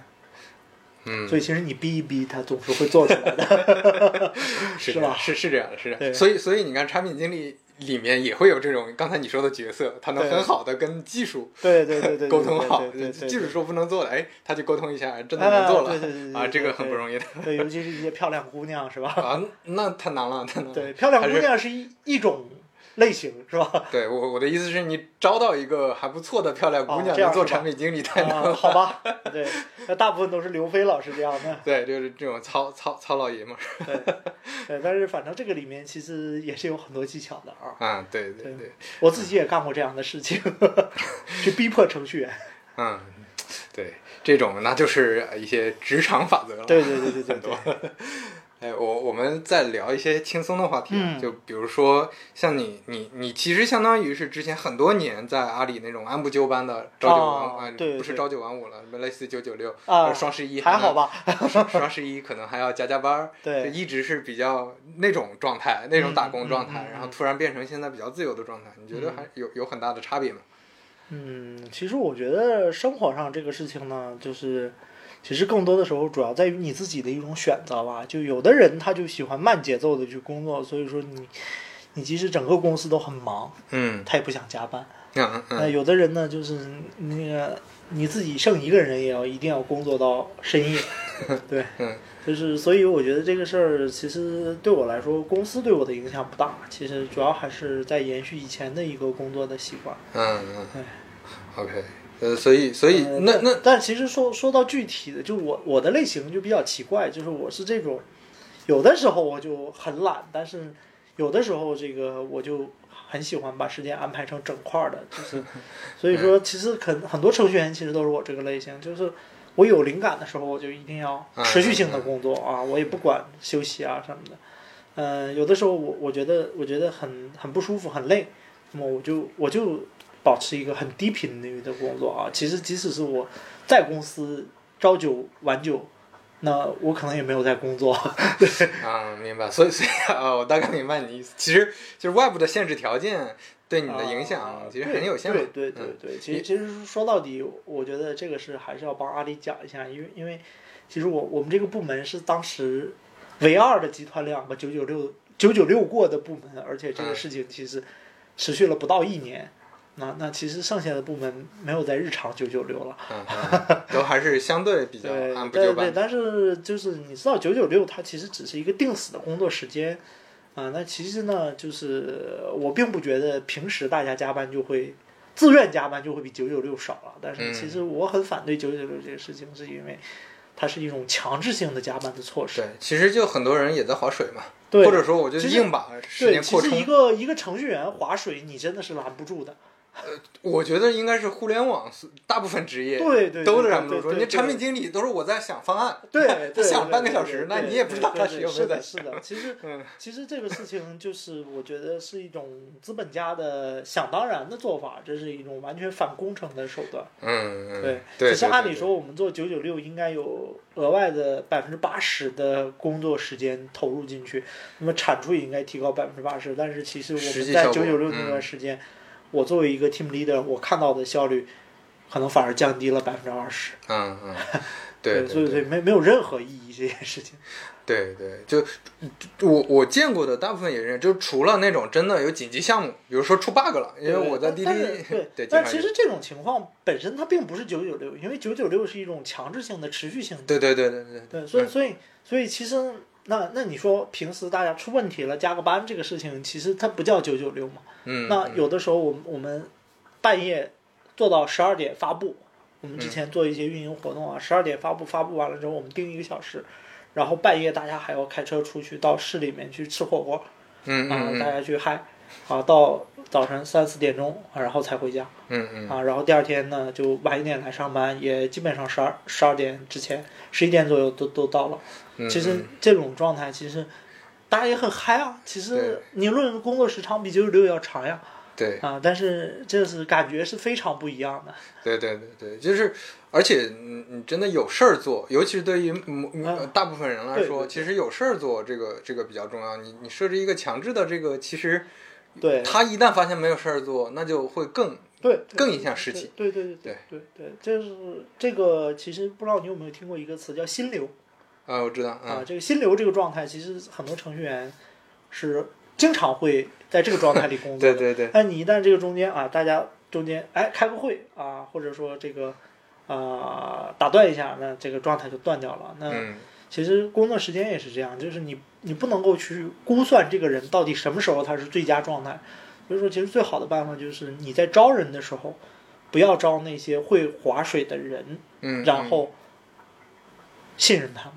嗯，所以其实你逼一逼他总是会做出来的，是是吧？是是这样的，是这样。所以所以你看，产品经理里面也会有这种刚才你说的角色，他能很好的跟技术对对对对，沟通好技术说不能做的，哎，他就沟通一下，真的能做啊了啊，这个很不容易的对，尤其是一些漂亮姑娘，是吧？啊，那太难了，太难了。对，漂亮姑娘是一一种类型，是吧？对我我的意思是你招到一个还不错的漂亮姑哦娘能做产品经理太难啊，了。好吧，对，那大部分都是刘飞老师这样的，对，就是这种糙糙糙老爷们儿。对，对，但是反正这个里面其实也是有很多技巧的啊。啊，对对对对，我自己也干过这样的事情，去逼迫程序员。嗯，对，这种那就是一些职场法则了。对对对对对对。哎，我我们再聊一些轻松的话题，啊嗯就比如说像你你你其实相当于是之前很多年在阿里那种按部就班的朝九晚五啊啊，对对不是朝九晚五了，什么类似九九六啊双十一还好？吧？双双十一可能还要加加班儿，对就一直是比较那种状态，那种打工状态，然后突然变成现在比较自由的状态，你觉得还有有很大的差别吗？嗯，其实我觉得生活上这个事情呢，就是其实更多的时候主要在于你自己的一种选择吧。就有的人他就喜欢慢节奏的去工作，所以说你你即使整个公司都很忙，嗯他也不想加班。嗯那、嗯有的人呢，就是那个你自己剩一个人也要一定要工作到深夜，对，嗯就是所以我觉得这个事儿其实对我来说，公司对我的影响不大，其实主要还是在延续以前的一个工作的习惯。嗯嗯对，OK，呃，所以所以呃那那但但其实说说到具体的，就我我的类型就比较奇怪，就是我是这种，有的时候我就很懒，但是有的时候这个我就很喜欢把时间安排成整块儿的，就是 所以说其实很很多程序员其实都是我这个类型，就是我有灵感的时候我就一定要持续性的工作啊，我也不管休息啊什么的。嗯，有的时候我我觉得我觉得很很不舒服很累，那么我就我就保持一个很低频率的工作啊。其实即使是我在公司朝九晚九，那我可能也没有在工作。对 啊，明白。所以所以啊，我大概明白你的意思。其实就是外部的限制条件对你的影响啊其实很有限嘛。对对对嗯对，其实其实说到底，我觉得这个是还是要帮阿里讲一下，因为因为其实我我们这个部门是当时唯二的集团两个九九六九九六过的部门，而且这个嗯事情其实持续了不到一年。那那其实剩下的部门没有在日常九九六了，嗯嗯，都还是相对比较对按部就对对，但是就是你知道九九六它其实只是一个定死的工作时间，啊、那其实呢，就是我并不觉得平时大家加班就会自愿加班就会比九九六少了，但是嗯其实我很反对九九六这个事情，是因为它是一种强制性的加班的措施。对，其实就很多人也在划水嘛，对，或者说我就硬把时对，间扩其实一。个一个程序员划水，你真的是拦不住的。我觉得应该是互联网大部分职业对对对都对忍不住说，你产品经理都是我在想方案，对，他想半个小时，那你也不知道他是有没有在是的。其实嗯其实这个事情就是我觉得是一种资本家的想当然的做法，这是一种完全反工程的手段。嗯嗯，对，对，其实对对按理说我们做九九六应该有额外的百分之八十的工作时间投入进去，那么产出也应该提高百分之八十。但是其实我们在九九六那段嗯时间，我作为一个 team leader，我看到的效率可能反而降低了百分之二十。嗯嗯，对所以所以没没有任何意义这件事情。对对，就我我见过的大部分也是，就除了那种真的有紧急项目，比如说出 bug 了，因为我在滴滴对 对，但其实这种情况本身它并不是九九六，因为九九六是一种强制性的、持续性的。对对对对对对，所以所以所以其实那那你说平时大家出问题了加个班这个事情，其实它不叫九九六嘛。嗯，那有的时候我们我们半夜做到十二点发布，我们之前做一些运营活动啊，十二点发布，发布完了之后我们定一个小时，然后半夜大家还要开车出去到市里面去吃火锅。嗯嗯大家去嗨，啊，到早晨三四点钟，啊然后才回家，嗯嗯啊，然后第二天呢就晚一点来上班，也基本上十二十二点之前，十一点左右都都到了。嗯，其实嗯这种状态，其实大家也很嗨啊。其实你论工作时长比九九六要长呀，对啊，但是这是感觉是非常不一样的。对对对对，就是，而且你你真的有事儿做，尤其是对于嗯嗯大部分人来说，对对其实有事儿做这个这个比较重要。你你设置一个强制的这个，其实对，他一旦发现没有事儿做，那就会更对对更影响士气。对对对对对对，就是这个其实不知道你有没有听过一个词叫心流。啊，我知道，啊，嗯这个心流这个状态，其实很多程序员是经常会在这个状态里工作的。对对对，但你一旦这个中间啊，大家中间哎开个会啊，或者说这个啊、打断一下，那这个状态就断掉了。那嗯其实工作时间也是这样，就是你你不能够去估算这个人到底什么时候他是最佳状态。所以说，其实最好的办法就是你在招人的时候，不要招那些会划水的人，嗯，然后信任他们。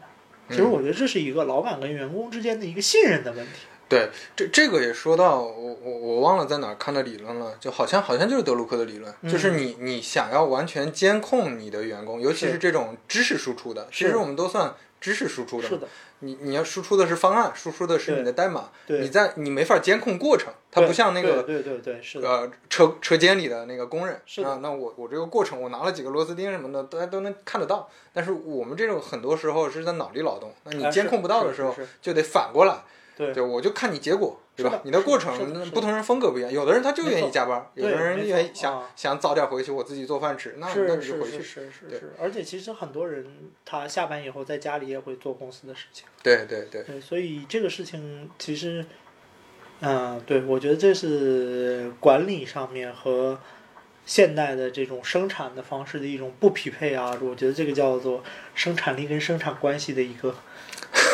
其实嗯我觉得这是一个老板跟员工之间的一个信任的问题。对，这这个也说到我我我忘了在哪儿看的理论了，就好像好像就是德鲁克的理论，嗯就是你你想要完全监控你的员工，尤其是是这种知识输出的，其实我们都算知识输出的。是的，你你要输出的是方案，输出的是你的代码，对你在你没法监控过程，它不像那个对对对对是的，呃车车间里的那个工人，是的啊，那我我这个过程我拿了几个螺丝钉什么的，大家都能看得到。但是我们这种很多时候是在脑力劳动，那你哎监控不到的时候就得反过来，对对，我就看你结果，对吧？你的过程不同人风格不一样，有的人他就愿意加班，有的人愿意想啊想早点回去，我自己做饭吃，那那是是回去。是是是而且其实很多人他下班以后在家里也会做公司的事情，对对对，对，所以这个事情其实，嗯、对我觉得这是管理上面和现代的这种生产的方式的一种不匹配啊，我觉得这个叫做生产力跟生产关系的一个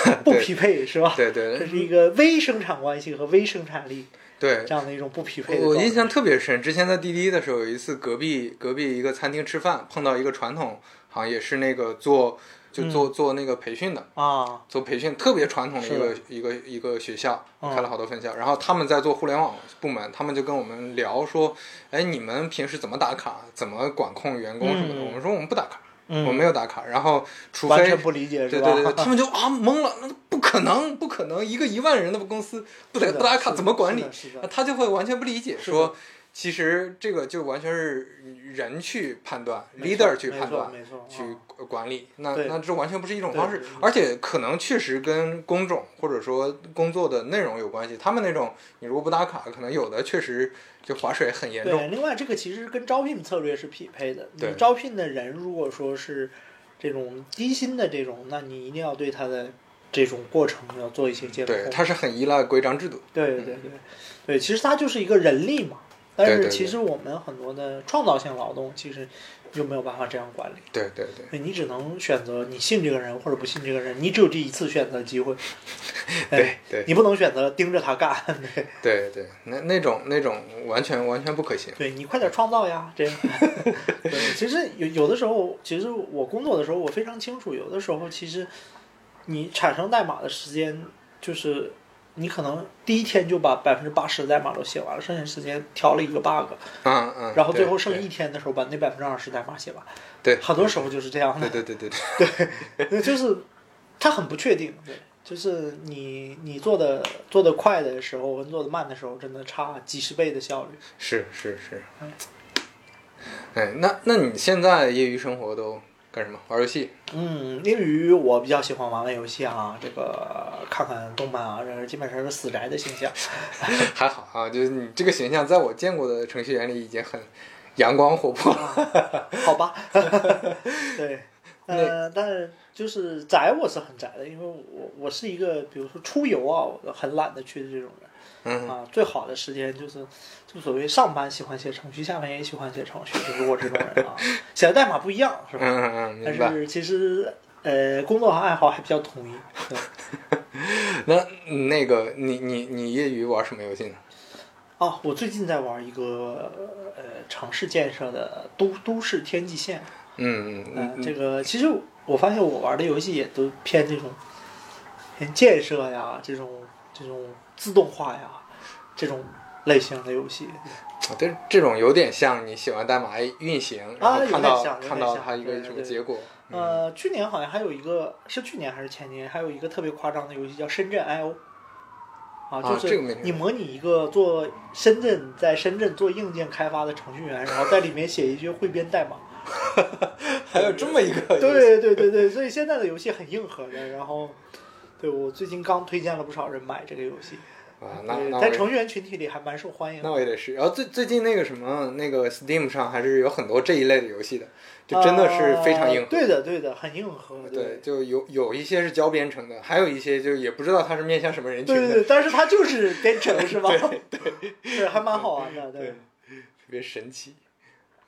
不匹配，是吧？对对。这是一个微生产关系和微生产力对，这样的一种不匹配。我印象特别深，之前在滴滴的时候，有一次隔壁隔壁一个餐厅吃饭，碰到一个传统行业是那个做就做、做那个培训的，啊，做培训特别传统的一个一个一个学校，嗯。开了好多分校。然后他们在做互联网部门，他们就跟我们聊说，哎，你们平时怎么打卡，怎么管控员工什么的？嗯。我们说我们不打卡，嗯，我没有打卡。然后除非完全不理解？对对对，他们就啊懵了，那不可能，不可能，一个一万人的公司不得不打卡怎么管理？他就会完全不理解，说其实这个就完全是人去判断，leader 去判断，去啊管理，那那这完全不是一种方式对对对，而且可能确实跟工种或者说工作的内容有关系。他们那种你如果不打卡，可能有的确实就划水很严重。对，另外这个其实跟招聘策略是匹配的。你对招聘的人如果说是这种低薪的这种，那你一定要对他的这种过程要做一些监控。对，它是很依赖规章制度。对对对对，其实它就是一个人力嘛。但是其实我们很多的创造性劳动，其实就没有办法这样管理。对对对对你只能选择你信这个人或者不信这个人，你只有这一次选择机会。对哎对你不能选择盯着他干。对，对对，那那种那种完全完全不可行。对你快点创造呀，这样。对，其实有有的时候，其实我工作的时候，我非常清楚，有的时候其实你产生代码的时间，就是你可能第一天就把百分之八十的代码都写完了，剩下时间调了一个 bug，嗯嗯。然后最后剩一天的时候把那百分之二十代码写完。对，很多时候就是这样的。对对对对对，对，就是它很不确定，对，就是你你做的做的快的时候跟做的慢的时候，真的差几十倍的效率。是是是嗯。哎，那那你现在业余生活都干什么？玩游戏？嗯，英语我比较喜欢玩玩游戏啊，这个看看动漫啊，这基本上是死宅的形象。还好啊，就是你这个形象，在我见过的程序员里已经很阳光活泼了。好吧，对，呃，但是就是宅我是很宅的，因为我我是一个，比如说出游啊，我很懒得去的这种人。嗯啊，最好的时间就是，就所谓上班喜欢写程序，下班也喜欢写程序，就是我这种人啊。写的代码不一样，是吧？嗯嗯嗯，但。是其实呃，工作和爱好还比较统一。对 那嗯那个你你你业余玩什么游戏呢？哦，我最近在玩一个呃城市建设的都都市天际线。嗯嗯嗯、嗯这个其实我发现我玩的游戏也都偏这种偏建设呀，这种这种自动化呀，这种类型的游戏。嗯，对，这种有点像你喜欢代码运行，然后有看到看到它一个什么结果。呃，去年好像还有一个是去年还是前年，还有一个特别夸张的游戏叫《深圳 I O》。啊，啊就是这个你模拟一个做深圳在深圳做硬件开发的程序员，然后在里面写一些汇编代码。还有这么一个对对对对，所以现在的游戏很硬核的。然后，对我最近刚推荐了不少人买这个游戏，啊，那那在程序员群体里还蛮受欢迎的。那我也得试。然后最最近那个什么那个 Steam 上还是有很多这一类的游戏的，就真的是非常硬核。呃对的对的，很硬核。对，就有有一些是教编程的，还有一些就也不知道它是面向什么人群的，对对对，但是它就是编程 是吧？对对 对，还蛮好玩的。对对，特别神奇。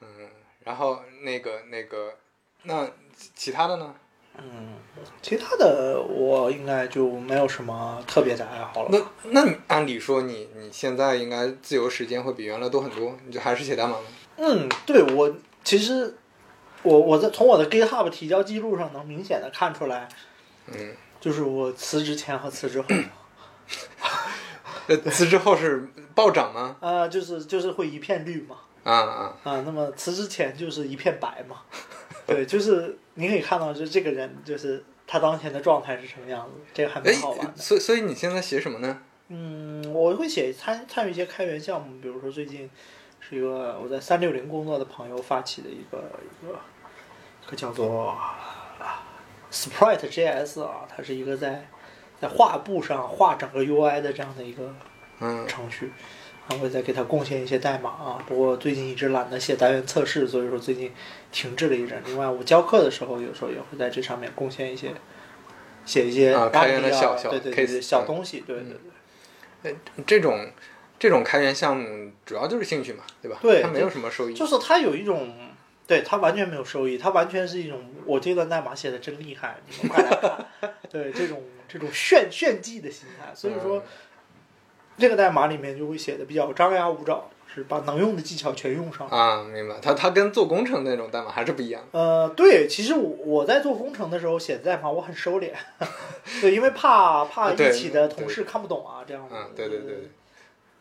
嗯，然后那个那个，那其其他的呢？嗯，其他的我应该就没有什么特别的爱好了。那那你按理说你你现在应该自由时间会比原来多很多，你就还是写代码吗？嗯，对我其实我我在从我的 GitHub 提交记录上能明显的看出来，嗯，就是我辞职前和辞职后，呃，辞职后是暴涨吗？啊，就是就是会一片绿嘛，啊啊，啊，那么辞职前就是一片白嘛，对，就是你可以看到，就这个人就是他当前的状态是什么样子，这个还哎蛮好玩，的。所以所以你现在写什么呢？嗯，我会写参参与一些开源项目，比如说最近是一个我在三六零工作的朋友发起的一个一个一个叫做啊 Sprite JS 啊，它是一个在在画布上画整个 UI 的这样的一个嗯程序，然后我再给它贡献一些代码啊。不过最近一直懒得写单元测试，所以说最近停滞了一阵。另外，我教课的时候有时候也会在这上面贡献一些。写一些啊开源的小小对对小嗯东西，对对对。这种这种开源项目主要就是兴趣嘛，对吧？对它没有什么收益。就是它有一种，对它完全没有收益，它完全是一种我这段代码写的真厉害，你们快来看，对这种这种炫炫技的心态，所以说、嗯这个代码里面就会写的比较张牙舞爪，是把能用的技巧全用上。啊，明白。它它跟做工程那种代码还是不一样。呃，对，其实我我在做工程的时候写代码，我很收敛，对，因为怕怕一起的同事看不懂啊，这样子。嗯，对对对对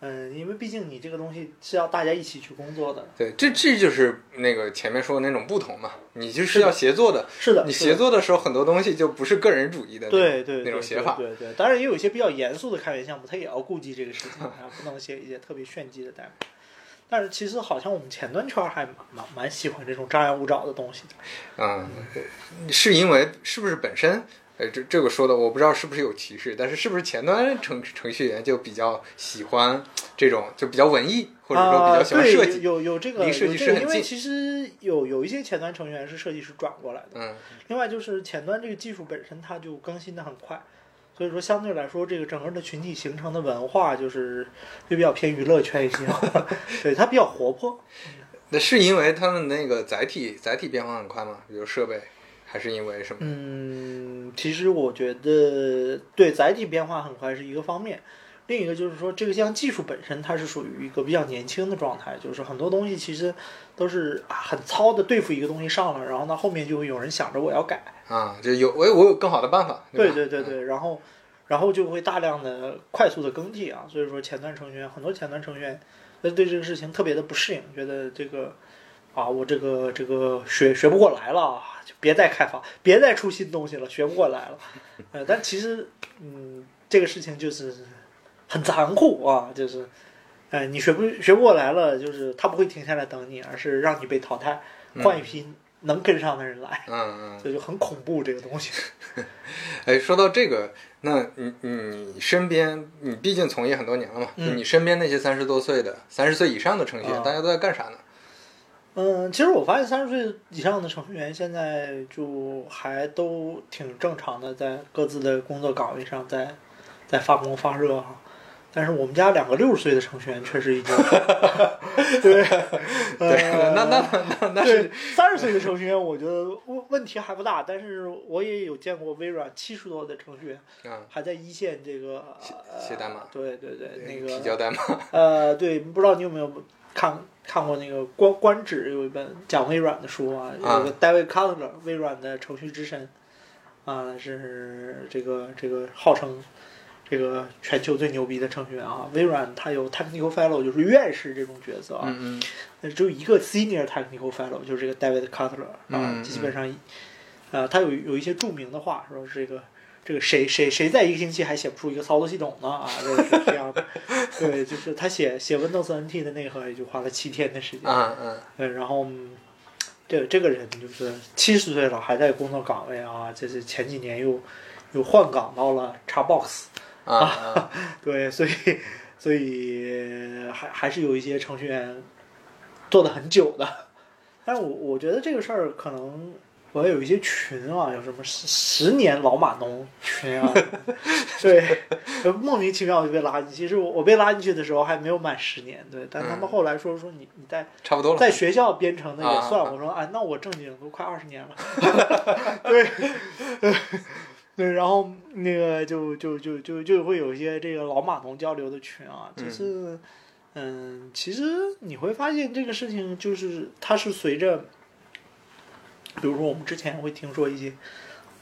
嗯，因为毕竟你这个东西是要大家一起去工作的。对，这这就是那个前面说的那种不同嘛。你就是要协作的，是的，你协作的时候很多东西就不是个人主义的那对对那种写法。对对对，当然也有一些比较严肃的开源项目，它也要顾及这个事情，啊，不能写一些特别炫技的代码。但是其实好像我们前端圈还蛮蛮蛮喜欢这种张牙舞爪的东西的。嗯，是因为是不是本身？呃，这这个说的我不知道是不是有歧视，但是是不是前端程程序员就比较喜欢这种，就比较文艺，或者说比较喜欢啊、设计？对有有有这个离设计有这个，师很近因为其实有有一些前端程序员是设计师转过来的。嗯另外就是前端这个技术本身它就更新的很快，所以说相对来说这个整个的群体形成的文化就是就比较偏娱乐圈一些，对它比较活泼。那是因为他们那个载体载体变化很快吗？比如设备，还是因为什么？嗯，其实我觉得对载体变化很快是一个方面，另一个就是说这个项技术本身它是属于一个比较年轻的状态，就是很多东西其实都是啊很糙的对付一个东西上了，然后呢后面就会有人想着我要改，啊，就有我我有更好的办法。对吧对对对，然后然后就会大量的快速的更替啊，所以说前端程序员很多前端程序员那对这个事情特别的不适应，觉得这个啊我这个这个学学不过来了，就别再开发，别再出新东西了，学不过来了。呃，但其实嗯这个事情就是很残酷啊，就是。呃，你学不学不过来了，就是他不会停下来等你，而是让你被淘汰，换一批能跟上的人来，嗯嗯。这就很恐怖这个东西。哎，说到这个，那你你身边，你毕竟从业很多年了嘛，嗯你身边那些三十多岁的、三十岁以上的程序员，啊大家都在干啥呢？嗯，其实我发现三十岁以上的程序员现在就还都挺正常的，在各自的工作岗位上在在发光发热哈。但是我们家两个六十岁的程序员确实已经 对，对，呃那那那那那是对三十岁的程序员，我觉得问问题还不大。但是我也有见过微软七十多的程序员啊，还在一线这个写呃写代码对对对，那个提交代码呃，对，不知道你有没有看看过那个官官职有一本讲微软的书啊，啊有个 David Cutler，微软的程序之神，啊，是这个这个号称这个全球最牛逼的程序员啊。微软它有 Technical Fellow，就是院士这种角色啊，嗯嗯那只有一个 Senior Technical Fellow，就是这个 David Cutler 啊，嗯基本上，呃，他有有一些著名的话，说这个。这个谁谁谁在一个星期还写不出一个操作系统呢？啊，这是这样的。对，就是他写写 Windows NT 的内核也就花了七天的时间。嗯嗯对，然后嗯这这个人就是七十岁了还在工作岗位啊，这是前几年又又换岗到了 Xbox。啊啊，对，所以所以还还是有一些程序员做的很久的，但是我我觉得这个事儿可能我有一些群啊，有什么十十年老码农群啊，对，就莫名其妙就被拉进去。其实我我被拉进去的时候还没有满十年，对，但他们嗯。后来说说你你在差不多了。在学校编程的也啊。算，我说啊，那我正经都快二十年了，对，对，然后那个就就就就就会有一些这个老码农交流的群啊，就是嗯，其实你会发现这个事情就是它是随着，比如说我们之前会听说一些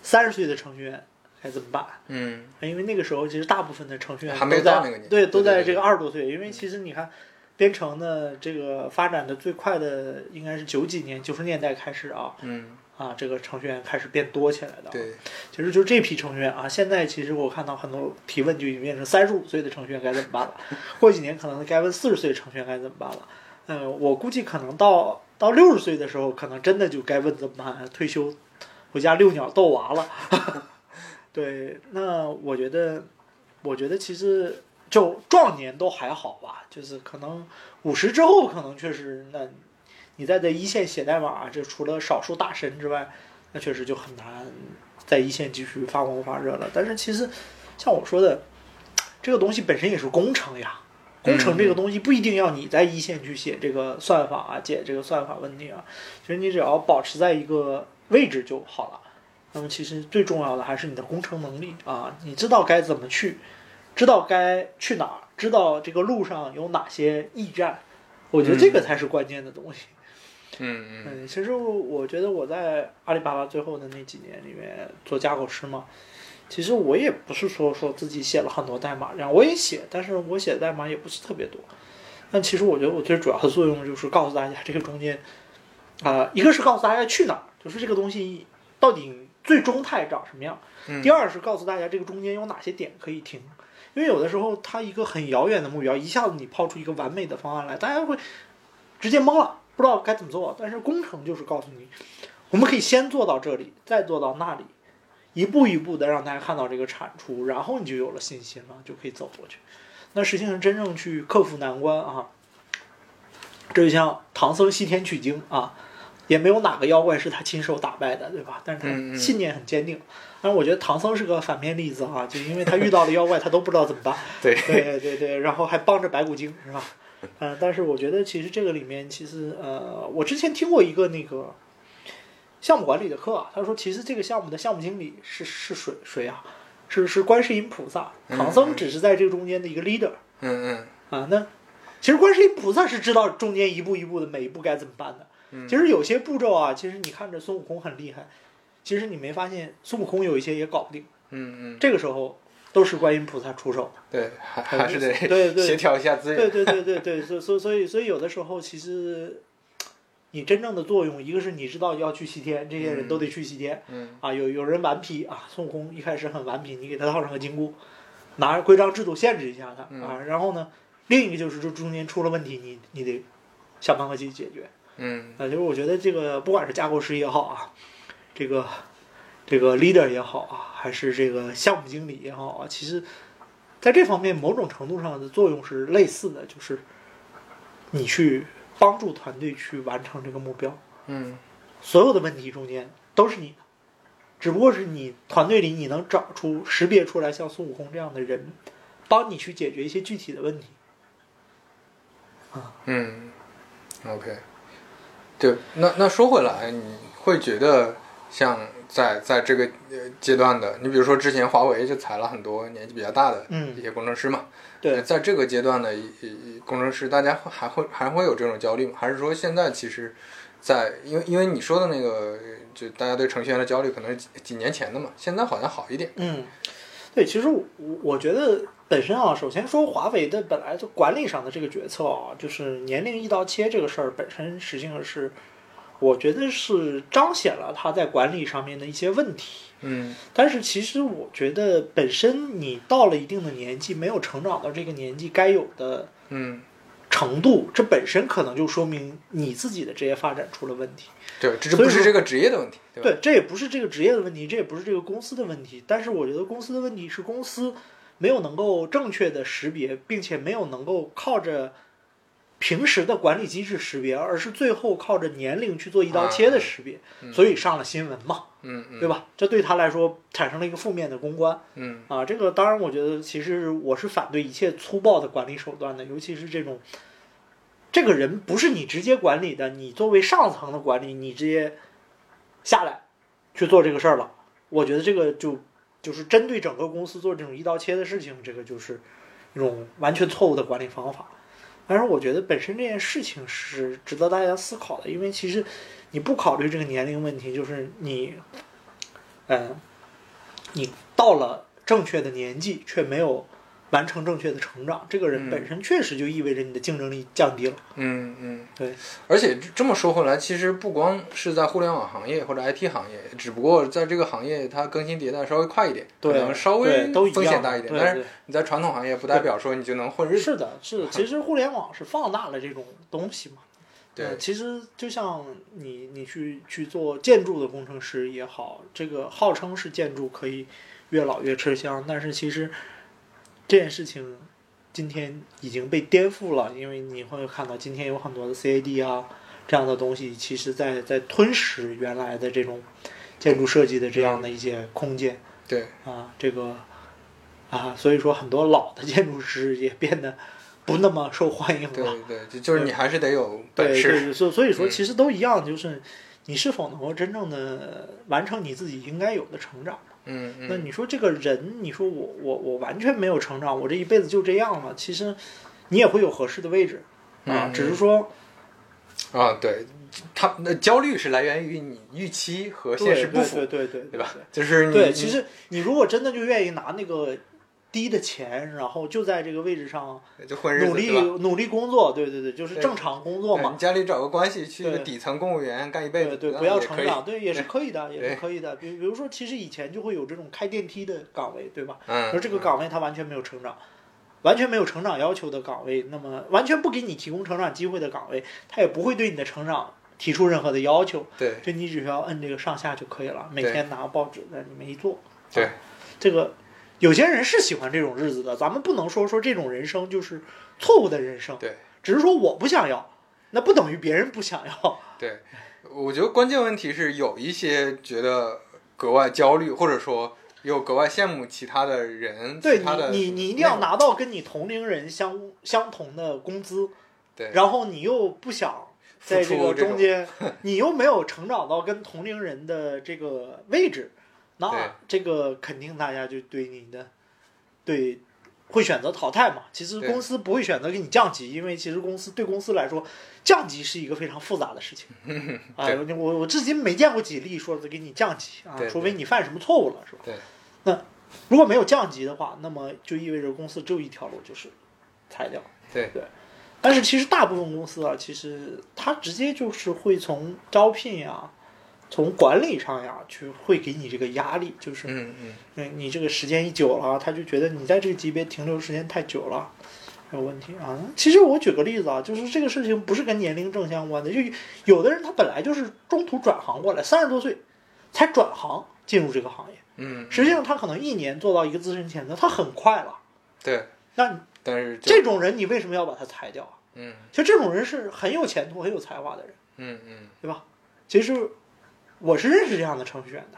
三十岁的程序员该怎么办，嗯因为那个时候其实大部分的程序员还没到那个年对，都在这个二十多岁。因为其实你看，编程的，这个发展的最快的应该是九几年、九十年代开始啊嗯，啊，这个程序员开始变多起来的。，对，其实就这批程序员啊，现在其实我看到很多提问就已经变成三十五岁的程序员该怎么办了，过几年可能该问四十岁的程序员该怎么办了。嗯，我估计可能到到六十岁的时候，可能真的就该问怎么办，退休回家遛鸟逗娃了。对，那我觉得，我觉得其实就壮年都还好吧，就是可能五十之后，可能确实那你在这一线写代码，这除了少数大神之外，那确实就很难在一线继续发光发热了。但是其实像我说的，这个东西本身也是工程呀。工程这个东西不一定要你在一线去写这个算法啊，解这个算法问题啊，其实你只要保持在一个位置就好了。那么其实最重要的还是你的工程能力啊，你知道该怎么去，知道该去哪儿，知道这个路上有哪些驿站，我觉得这个才是关键的东西。嗯嗯嗯，其实我觉得我在阿里巴巴最后的那几年里面做架构师嘛，其实我也不是说说自己写了很多代码，然后我也写，但是我写的代码也不是特别多。但其实我觉得我最主要的作用就是告诉大家这个中间，啊、一个是告诉大家去哪儿，就是这个东西到底最终态长什么样；嗯第二是告诉大家这个中间有哪些点可以停。因为有的时候它一个很遥远的目标，一下子你抛出一个完美的方案来，大家会直接懵了，不知道该怎么做。但是工程就是告诉你，我们可以先做到这里，再做到那里，一步一步的让大家看到这个产出，然后你就有了信心了，就可以走过去。那实际上真正去克服难关啊，这就像唐僧西天取经啊，也没有哪个妖怪是他亲手打败的，对吧？但是他信念很坚定。但是我觉得唐僧是个反面例子啊，就因为他遇到了妖怪，他都不知道怎么办。对，对对对，然后还帮着白骨精是吧？嗯、但是我觉得其实这个里面，其实呃，我之前听过一个那个项目管理的课啊，他说其实这个项目的项目经理是是谁谁啊？是是观世音菩萨，唐僧只是在这个中间的一个 leader 嗯嗯啊。那其实观世音菩萨是知道中间一步一步的每一步该怎么办的。其实有些步骤啊，其实你看着孙悟空很厉害，其实你没发现孙悟空有一些也搞不定，嗯嗯，这个时候都是观音菩萨出手。对，还还是得对对协调一下资源。对对对对对，所所以所以所以有的时候其实你真正的作用，一个是你知道要去西天，这些人都得去西天，嗯啊，有有人顽皮啊，孙悟空一开始很顽皮，你给他套上个金箍，拿着规章制度限制一下他嗯啊，然后呢，另一个就是这中间出了问题，你你得想办法去解决。嗯啊，就是我觉得这个不管是架构师也好啊，这个这个 leader 也好啊，还是这个项目经理也好啊，其实在这方面某种程度上的作用是类似的，就是你去帮助团队去完成这个目标，嗯。所有的问题中间都是你的，只不过是你团队里你能找出识别出来像孙悟空这样的人，帮你去解决一些具体的问题。啊。嗯，OK，对，那那说回来，你会觉得像在在这个呃阶段的，你比如说之前华为就裁了很多年纪比较大的嗯一些工程师嘛，对在这个阶段的一一一工程师，大家会还会还会有这种焦虑吗？还是说现在其实在，因为因为你说的那个，就大家对程序员的焦虑可能是几几年前的嘛，现在好像好一点。嗯，对，其实我我觉得本身啊，首先说华为的本来就管理上的这个决策啊，就是年龄一刀切这个事儿本身实际上是，我觉得是彰显了他在管理上面的一些问题。嗯但是其实我觉得本身你到了一定的年纪，没有成长到这个年纪该有的嗯，程度，这本身可能就说明你自己的职业发展出了问题。对，这不是这个职业的问题，对？对，这也不是这个职业的问题，这也不是这个公司的问题。但是我觉得公司的问题是公司没有能够正确的识别，并且没有能够靠着平时的管理机制识别，而是最后靠着年龄去做一刀切的识别，所以上了新闻嘛，嗯嗯，对吧？这对他来说产生了一个负面的公关嗯啊。这个当然，我觉得其实我是反对一切粗暴的管理手段的，尤其是这种。这个人不是你直接管理的，你作为上层的管理，你直接下来去做这个事儿了。我觉得这个就就是针对整个公司做这种一刀切的事情，这个就是一种完全错误的管理方法。但是我觉得本身这件事情是值得大家思考的，因为其实你不考虑这个年龄问题，就是你，嗯、你到了正确的年纪却没有完成正确的成长，这个人嗯本身确实就意味着你的竞争力降低了。嗯嗯，对。而且这这么说回来，其实不光是在互联网行业或者 IT 行业，只不过在这个行业它更新迭代稍微快一点，可对，能稍微风险大一点。但是你在传统行业，不代表说你就能混日子。是的，是的，其实互联网是放大了这种东西嘛。对呃其实就像你你去去做建筑的工程师也好，这个号称是建筑可以越老越吃香，但是其实这件事情今天已经被颠覆了，因为你会看到今天有很多的 CAD 啊这样的东西，其实在在吞噬原来的这种建筑设计的这样的一些空间。对，啊，这个啊，所以说很多老的建筑师也变得不那么受欢迎对了。对，对就是你还是得有本对事。对，所所以说嗯其实都一样，就是你是否能够真正的完成你自己应该有的成长。嗯嗯，那你说这个人，你说我我我完全没有成长，我这一辈子就这样了，其实你也会有合适的位置啊，嗯只是说啊，对，他那焦虑是来源于你预期和现实不对符，对对对对吧？就是你对，其实你如果真的就愿意拿那个低的钱，然后就在这个位置上努力？努力工作，对对对，就是正常工作嘛你。家里找个关系去个底层公务员干一辈子，对对，不要成长，对，也是可以的，也是可以的。比比如说，其实以前就会有这种开电梯的岗位，对吧？嗯，说这个岗位它完全没有成长，完全没有成长要求的岗位，那么完全不给你提供成长机会的岗位，它也不会对你的成长提出任何的要求，对就你只需要摁这个上下就可以了，每天拿个报纸在里面一坐。对啊这个有些人是喜欢这种日子的，咱们不能说说这种人生就是错误的人生，对只是说我不想要，那不等于别人不想要。对，我觉得关键问题是有一些觉得格外焦虑，或者说又格外羡慕其他的人，对其他的你，你你一定要拿到跟你同龄人相相同的工资，对然后你又不想在这个中间，你又没有成长到跟同龄人的这个位置，对那这个肯定大家就对你的对会选择淘汰嘛。其实公司不会选择给你降级，因为其实公司对公司来说，降级是一个非常复杂的事情。啊，我我至今没见过几例说是给你降级啊，除非你犯什么错误了，是吧？对。那如果没有降级的话，那么就意味着公司只有一条路，就是裁掉。对对但是其实大部分公司啊，其实它直接就是会从招聘呀、从管理上呀，去会给你这个压力，就是嗯嗯嗯，你这个时间一久了，他就觉得你在这个级别停留时间太久了，有问题啊。其实我举个例子啊，就是这个事情不是跟年龄正相关的，就有的人他本来就是中途转行过来，三十多岁才转行进入这个行业，嗯，实际上他可能一年做到一个资深前端，他很快了。对，那你但是这种人你为什么要把他裁掉啊？嗯其实这种人是很有前途、很有才华的人。嗯嗯对吧？其实我是认识这样的程序员的，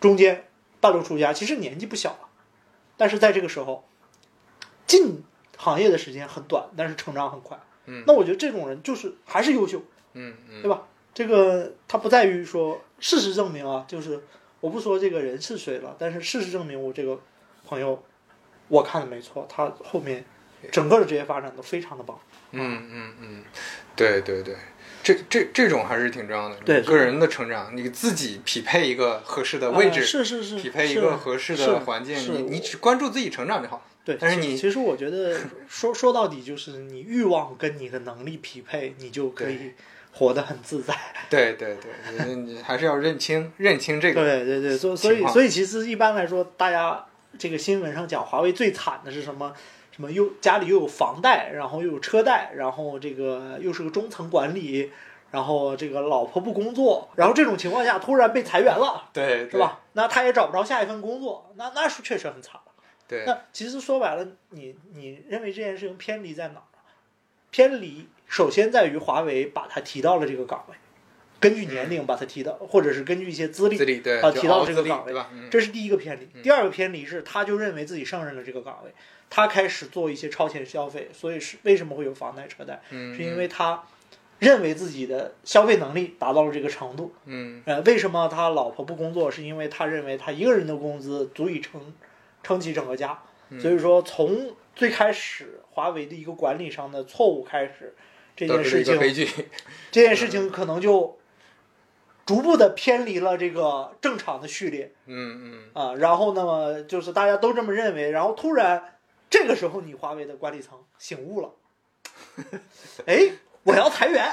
中间半路出家，其实年纪不小了，但是在这个时候进行业的时间很短，但是成长很快。嗯那我觉得这种人就是还是优秀，嗯嗯，对吧？这个他不在于说事实证明啊，就是我不说这个人是谁了，但是事实证明我这个朋友，我看的没错，他后面整个的职业发展都非常的棒。嗯嗯嗯，对对对，这这这种还是挺重要的。对个人的成长，你自己匹配一个合适的位呃置，是是是，匹配一个合适的环境，你你只关注自己成长就好。对，但是你其实我觉得说说到底就是你欲望跟你的能力匹配，你就可以活得很自在。对 对对，你你还是要认清认清这个。对对对，所所以所以其实一般来说，大家这个新闻上讲华为最惨的是什么？什么又家里又有房贷，然后又有车贷，然后这个又是个中层管理，然后这个老婆不工作，然后这种情况下突然被裁员了，对，是吧？那他也找不着下一份工作，那那是确实很惨了。对？那其实说白了，你你认为这件事情偏离在哪儿？偏离首先在于华为把他提到了这个岗位，根据年龄把他提到，或者是根据一些资历资，历对就啊提到熬资历这个岗位对吧？嗯这是第一个偏离。第二个偏离是，他就认为自己胜任了这个岗位，他开始做一些超前消费，所以是为什么会有房贷车贷，嗯，是因为他认为自己的消费能力达到了这个程度。嗯呃，为什么他老婆不工作？是因为他认为他一个人的工资足以撑撑起整个家。嗯所以说，从最开始华为的一个管理上的错误开始，这件事情。这件事 情可能就逐步的偏离了这个正常的序列嗯嗯啊。然后那么就是大家都这么认为，然后突然这个时候你华为的管理层醒悟了，哎，我要裁员，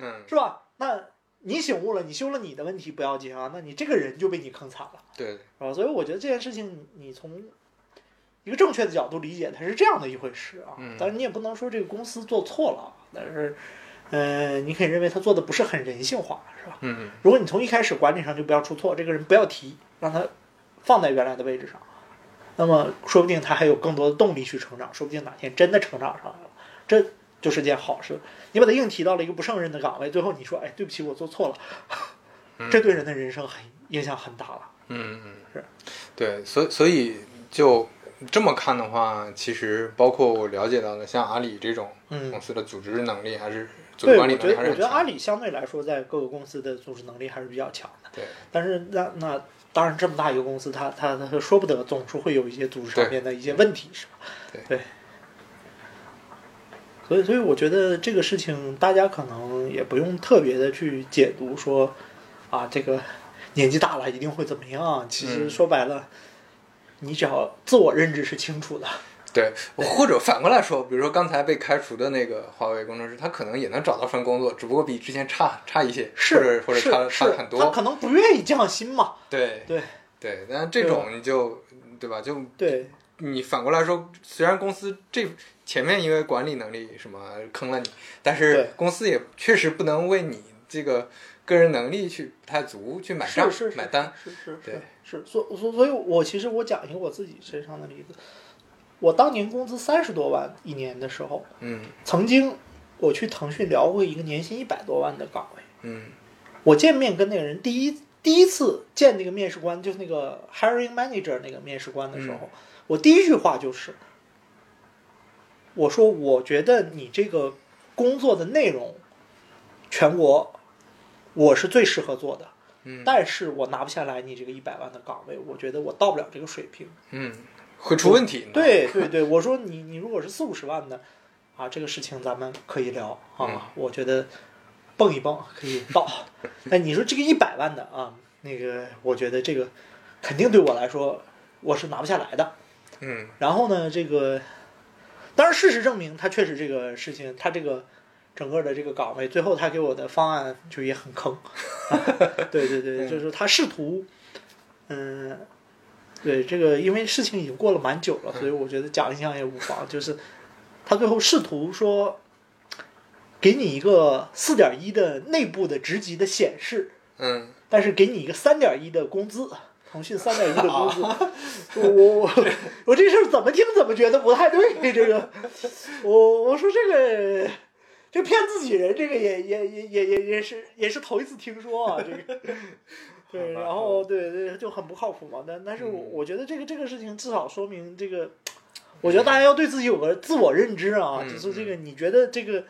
嗯，是吧？那你醒悟了，你修了你的问题不要紧啊，那你这个人就被你坑惨了，对，是吧？所以我觉得这件事情，你从一个正确的角度理解，它是这样的一回事啊。嗯当然，你也不能说这个公司做错了，但是，呃，你可以认为他做的不是很人性化，是吧？嗯如果你从一开始管理上就不要出错，这个人不要提，让他放在原来的位置上，那么说不定他还有更多的动力去成长，说不定哪天真的成长上来了，这就是件好事。你把他硬提到了一个不胜任的岗位，最后你说，哎，对不起，我做错了，这对人的人生很影响很大了。嗯嗯，是，对，所以所以就这么看的话，其实包括我了解到的，像阿里这种嗯。公司的组织能力还是组织对，管理我觉得我觉得阿里相对来说在各个公司的组织能力还是比较强的，对，但是那那当然这么大一个公司，它它它说不得总是会有一些组织上面的一些问题，是吧？对所以所以我觉得这个事情大家可能也不用特别的去解读说啊这个年纪大了一定会怎么样，其实嗯说白了。你只要自我认知是清楚的，对，或者反过来说，比如说刚才被开除的那个华为工程师，他可能也能找到份工作，只不过比之前差差一些，是或者差差很多。他可能不愿意降薪嘛，对对对，但这种你就对吧？就对，你反过来说，虽然公司这前面因为管理能力什么坑了你，但是公司也确实不能为你这个个人能力去不太足去买账买单。是是对是是，所所所以，我其实我讲一个我自己身上的例子，我当年工资三十多万一年的时候，嗯。曾经我去腾讯聊过一个年薪一百多万的岗位，嗯。我见面跟那个人第一第一次见那个面试官，就是那个 hiring manager 那个面试官的时候，嗯。我第一句话就是，我说我觉得你这个工作的内容，全国我是最适合做的，嗯。但是我拿不下来你这个一百万的岗位，我觉得我到不了这个水平。嗯，会出问题。对对对，我说你你如果是四五十万的，啊，这个事情咱们可以聊啊，嗯我觉得蹦一蹦可以到。但你说这个一百万的啊，那个我觉得这个肯定对我来说我是拿不下来的。嗯然后呢，这个当然事实证明他确实这个事情，他这个整个的这个岗位，最后他给我的方案就也很坑。对对对，嗯就是他试图，嗯，对这个，因为事情已经过了蛮久了，所以我觉得讲一讲也无妨。就是他最后试图说，给你一个四点一的内部的职级的显示，嗯但是给你一个三点一的工资，腾讯三点一的工资，我我我我这事儿怎么听怎么觉得不太对，这个，我我说这个这骗自己人，这个也也也也也也是也是头一次听说啊，这个。对，然后对对就很不靠谱嘛，但但是我嗯。我觉得这个这个事情至少说明这个，我觉得大家要对自己有个自我认知啊，嗯就是这个你觉得这个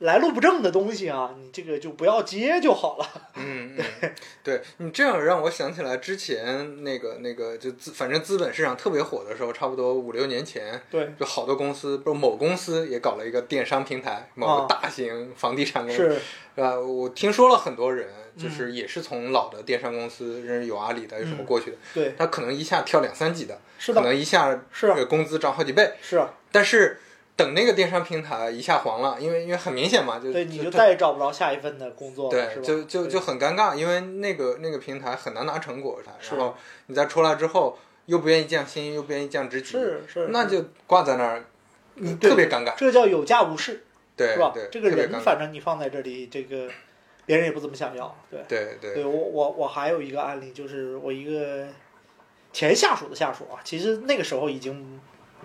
来路不正的东西啊，你这个就不要接就好了。嗯 嗯，对你这样让我想起来之前那个那个就资反正资本市场特别火的时候，差不多五六年前，对，就好多公司，不是某公司也搞了一个电商平台，某啊个大型房地产公司，是，是吧？我听说了很多人，嗯就是也是从老的电商公司，认识有阿里的，有什么嗯过去的，对，他可能一下跳两三级的，是的，可能一下是工资涨好几倍，是啊，但是等那个电商平台一下黄了，因为因为很明显嘛，就对，你就就再也找不着下一份的工作了，是对，吧？就就就很尴尬，因为那个那个平台很难拿成果它，是然后你再出来之后又不愿意降薪，又不愿意降职级，是是，那就挂在那儿，你特别尴尬，这叫有价无市，对是吧对，？这个人反正你放在这里，这个别人也不怎么想要，对。对对对我我我还有一个案例，就是我一个前下属的下属啊，其实那个时候已经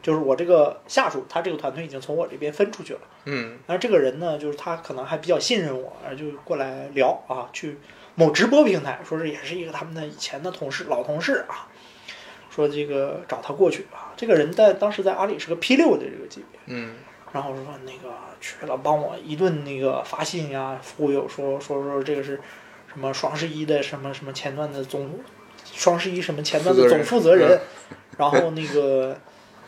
就是我这个下属，他这个团队已经从我这边分出去了。嗯但是这个人呢，就是他可能还比较信任我，然后就过来聊啊，去某直播平台，说是也是一个他们的以前的同事，老同事啊，说这个找他过去啊。这个人在当时在阿里是个 P 六的这个级别，嗯然后说那个去了帮我一顿那个发信呀，忽悠说说说这个是什么双十一的什么什么前段的总，双十一什么前段的总负责人，然后那个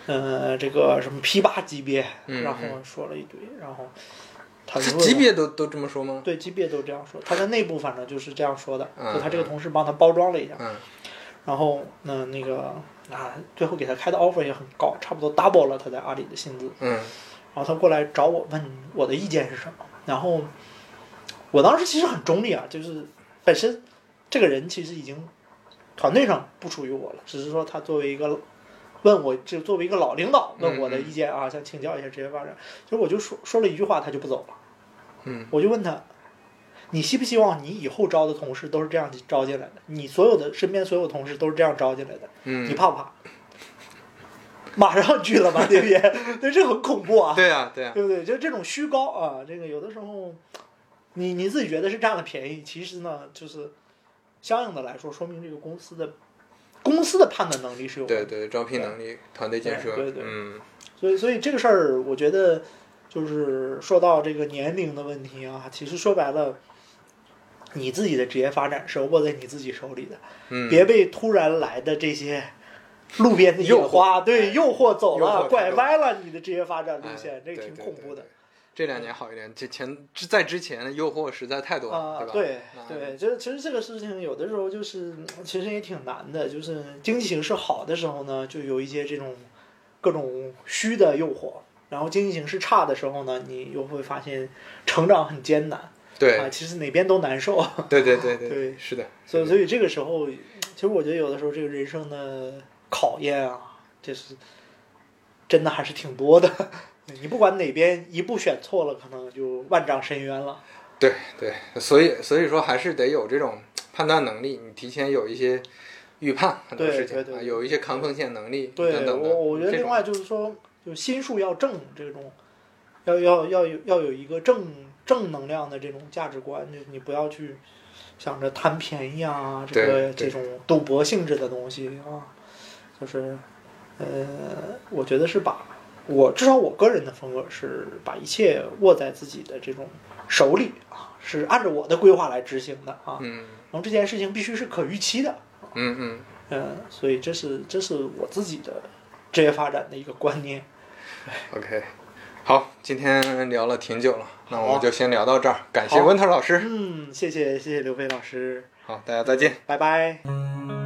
呃这个什么 P 八级别，嗯然后说了一堆，然后他是级别都都这么说吗？对级别都这样说，他在内部反正就是这样说的，嗯就他这个同事帮他包装了一下，嗯然后那那个啊，最后给他开的 offer 也很高，差不多 double 了他在阿里的薪资。嗯然后他过来找我问我的意见是什么，然后我当时其实很中立啊，就是本身这个人其实已经团队上不属于我了，只是说他作为一个问我就作为一个老领导问我的意见啊，想请教一下职业发展，其实我就说说了一句话，他就不走了，嗯我就问他。你希不希望你以后招的同事都是这样招进来的？你所有的身边所有同事都是这样招进来的，嗯，你怕不怕？马上拒了吧，对不对？对，这很恐怖啊。对啊对啊，对不对？就这种虚高啊，这个有的时候，你你自己觉得是占了便宜，其实呢，就是相应的来说，说明这个公司的公司的判断能力是有。对对，招聘能力、团队建设，对对所以所以这个事儿，我觉得就是说到这个年龄的问题啊，其实说白了，你自己的职业发展是握在你自己手里的，嗯，别被突然来的这些。路边的野诱惑花，对哎诱惑走了，拐歪了你的职业发展路哎线，这个挺恐怖的对。这两年好一点，之前之在之前诱惑实在太多了，啊，吧？对啊对，就是其实这个事情有的时候就是嗯其实也挺难的，就是经济形势好的时候呢，就有一些这种各种虚的诱惑，然后经济形势差的时候呢，你又会发现成长很艰难啊，对其实哪边都难受，对对对对对是的，所以所以这个时候，其实我觉得有的时候这个人生的考验啊，就是真的还是挺多的。你不管哪边一步选错了，可能就万丈深渊了。对对，所以所以说还是得有这种判断能力，你提前有一些预判很多对事情有一些抗风险能力对等等的。我，我觉得另外就是说，就心术要正，这种要要要有要有一个正正能量的这种价值观，就你不要去想着贪便宜啊，这个这种赌博性质的东西啊，就是呃，我觉得是把我至少我个人的风格是把一切握在自己的这种手里啊，是按照我的规划来执行的啊，嗯然后这件事情必须是可预期的。嗯嗯，嗯，所以这是这是我自己的职业发展的一个观念。OK，好，今天聊了挺久了，那我们就先聊到这儿，感谢好温特老师。嗯，谢谢谢谢刘飞老师，好，大家再见。拜拜。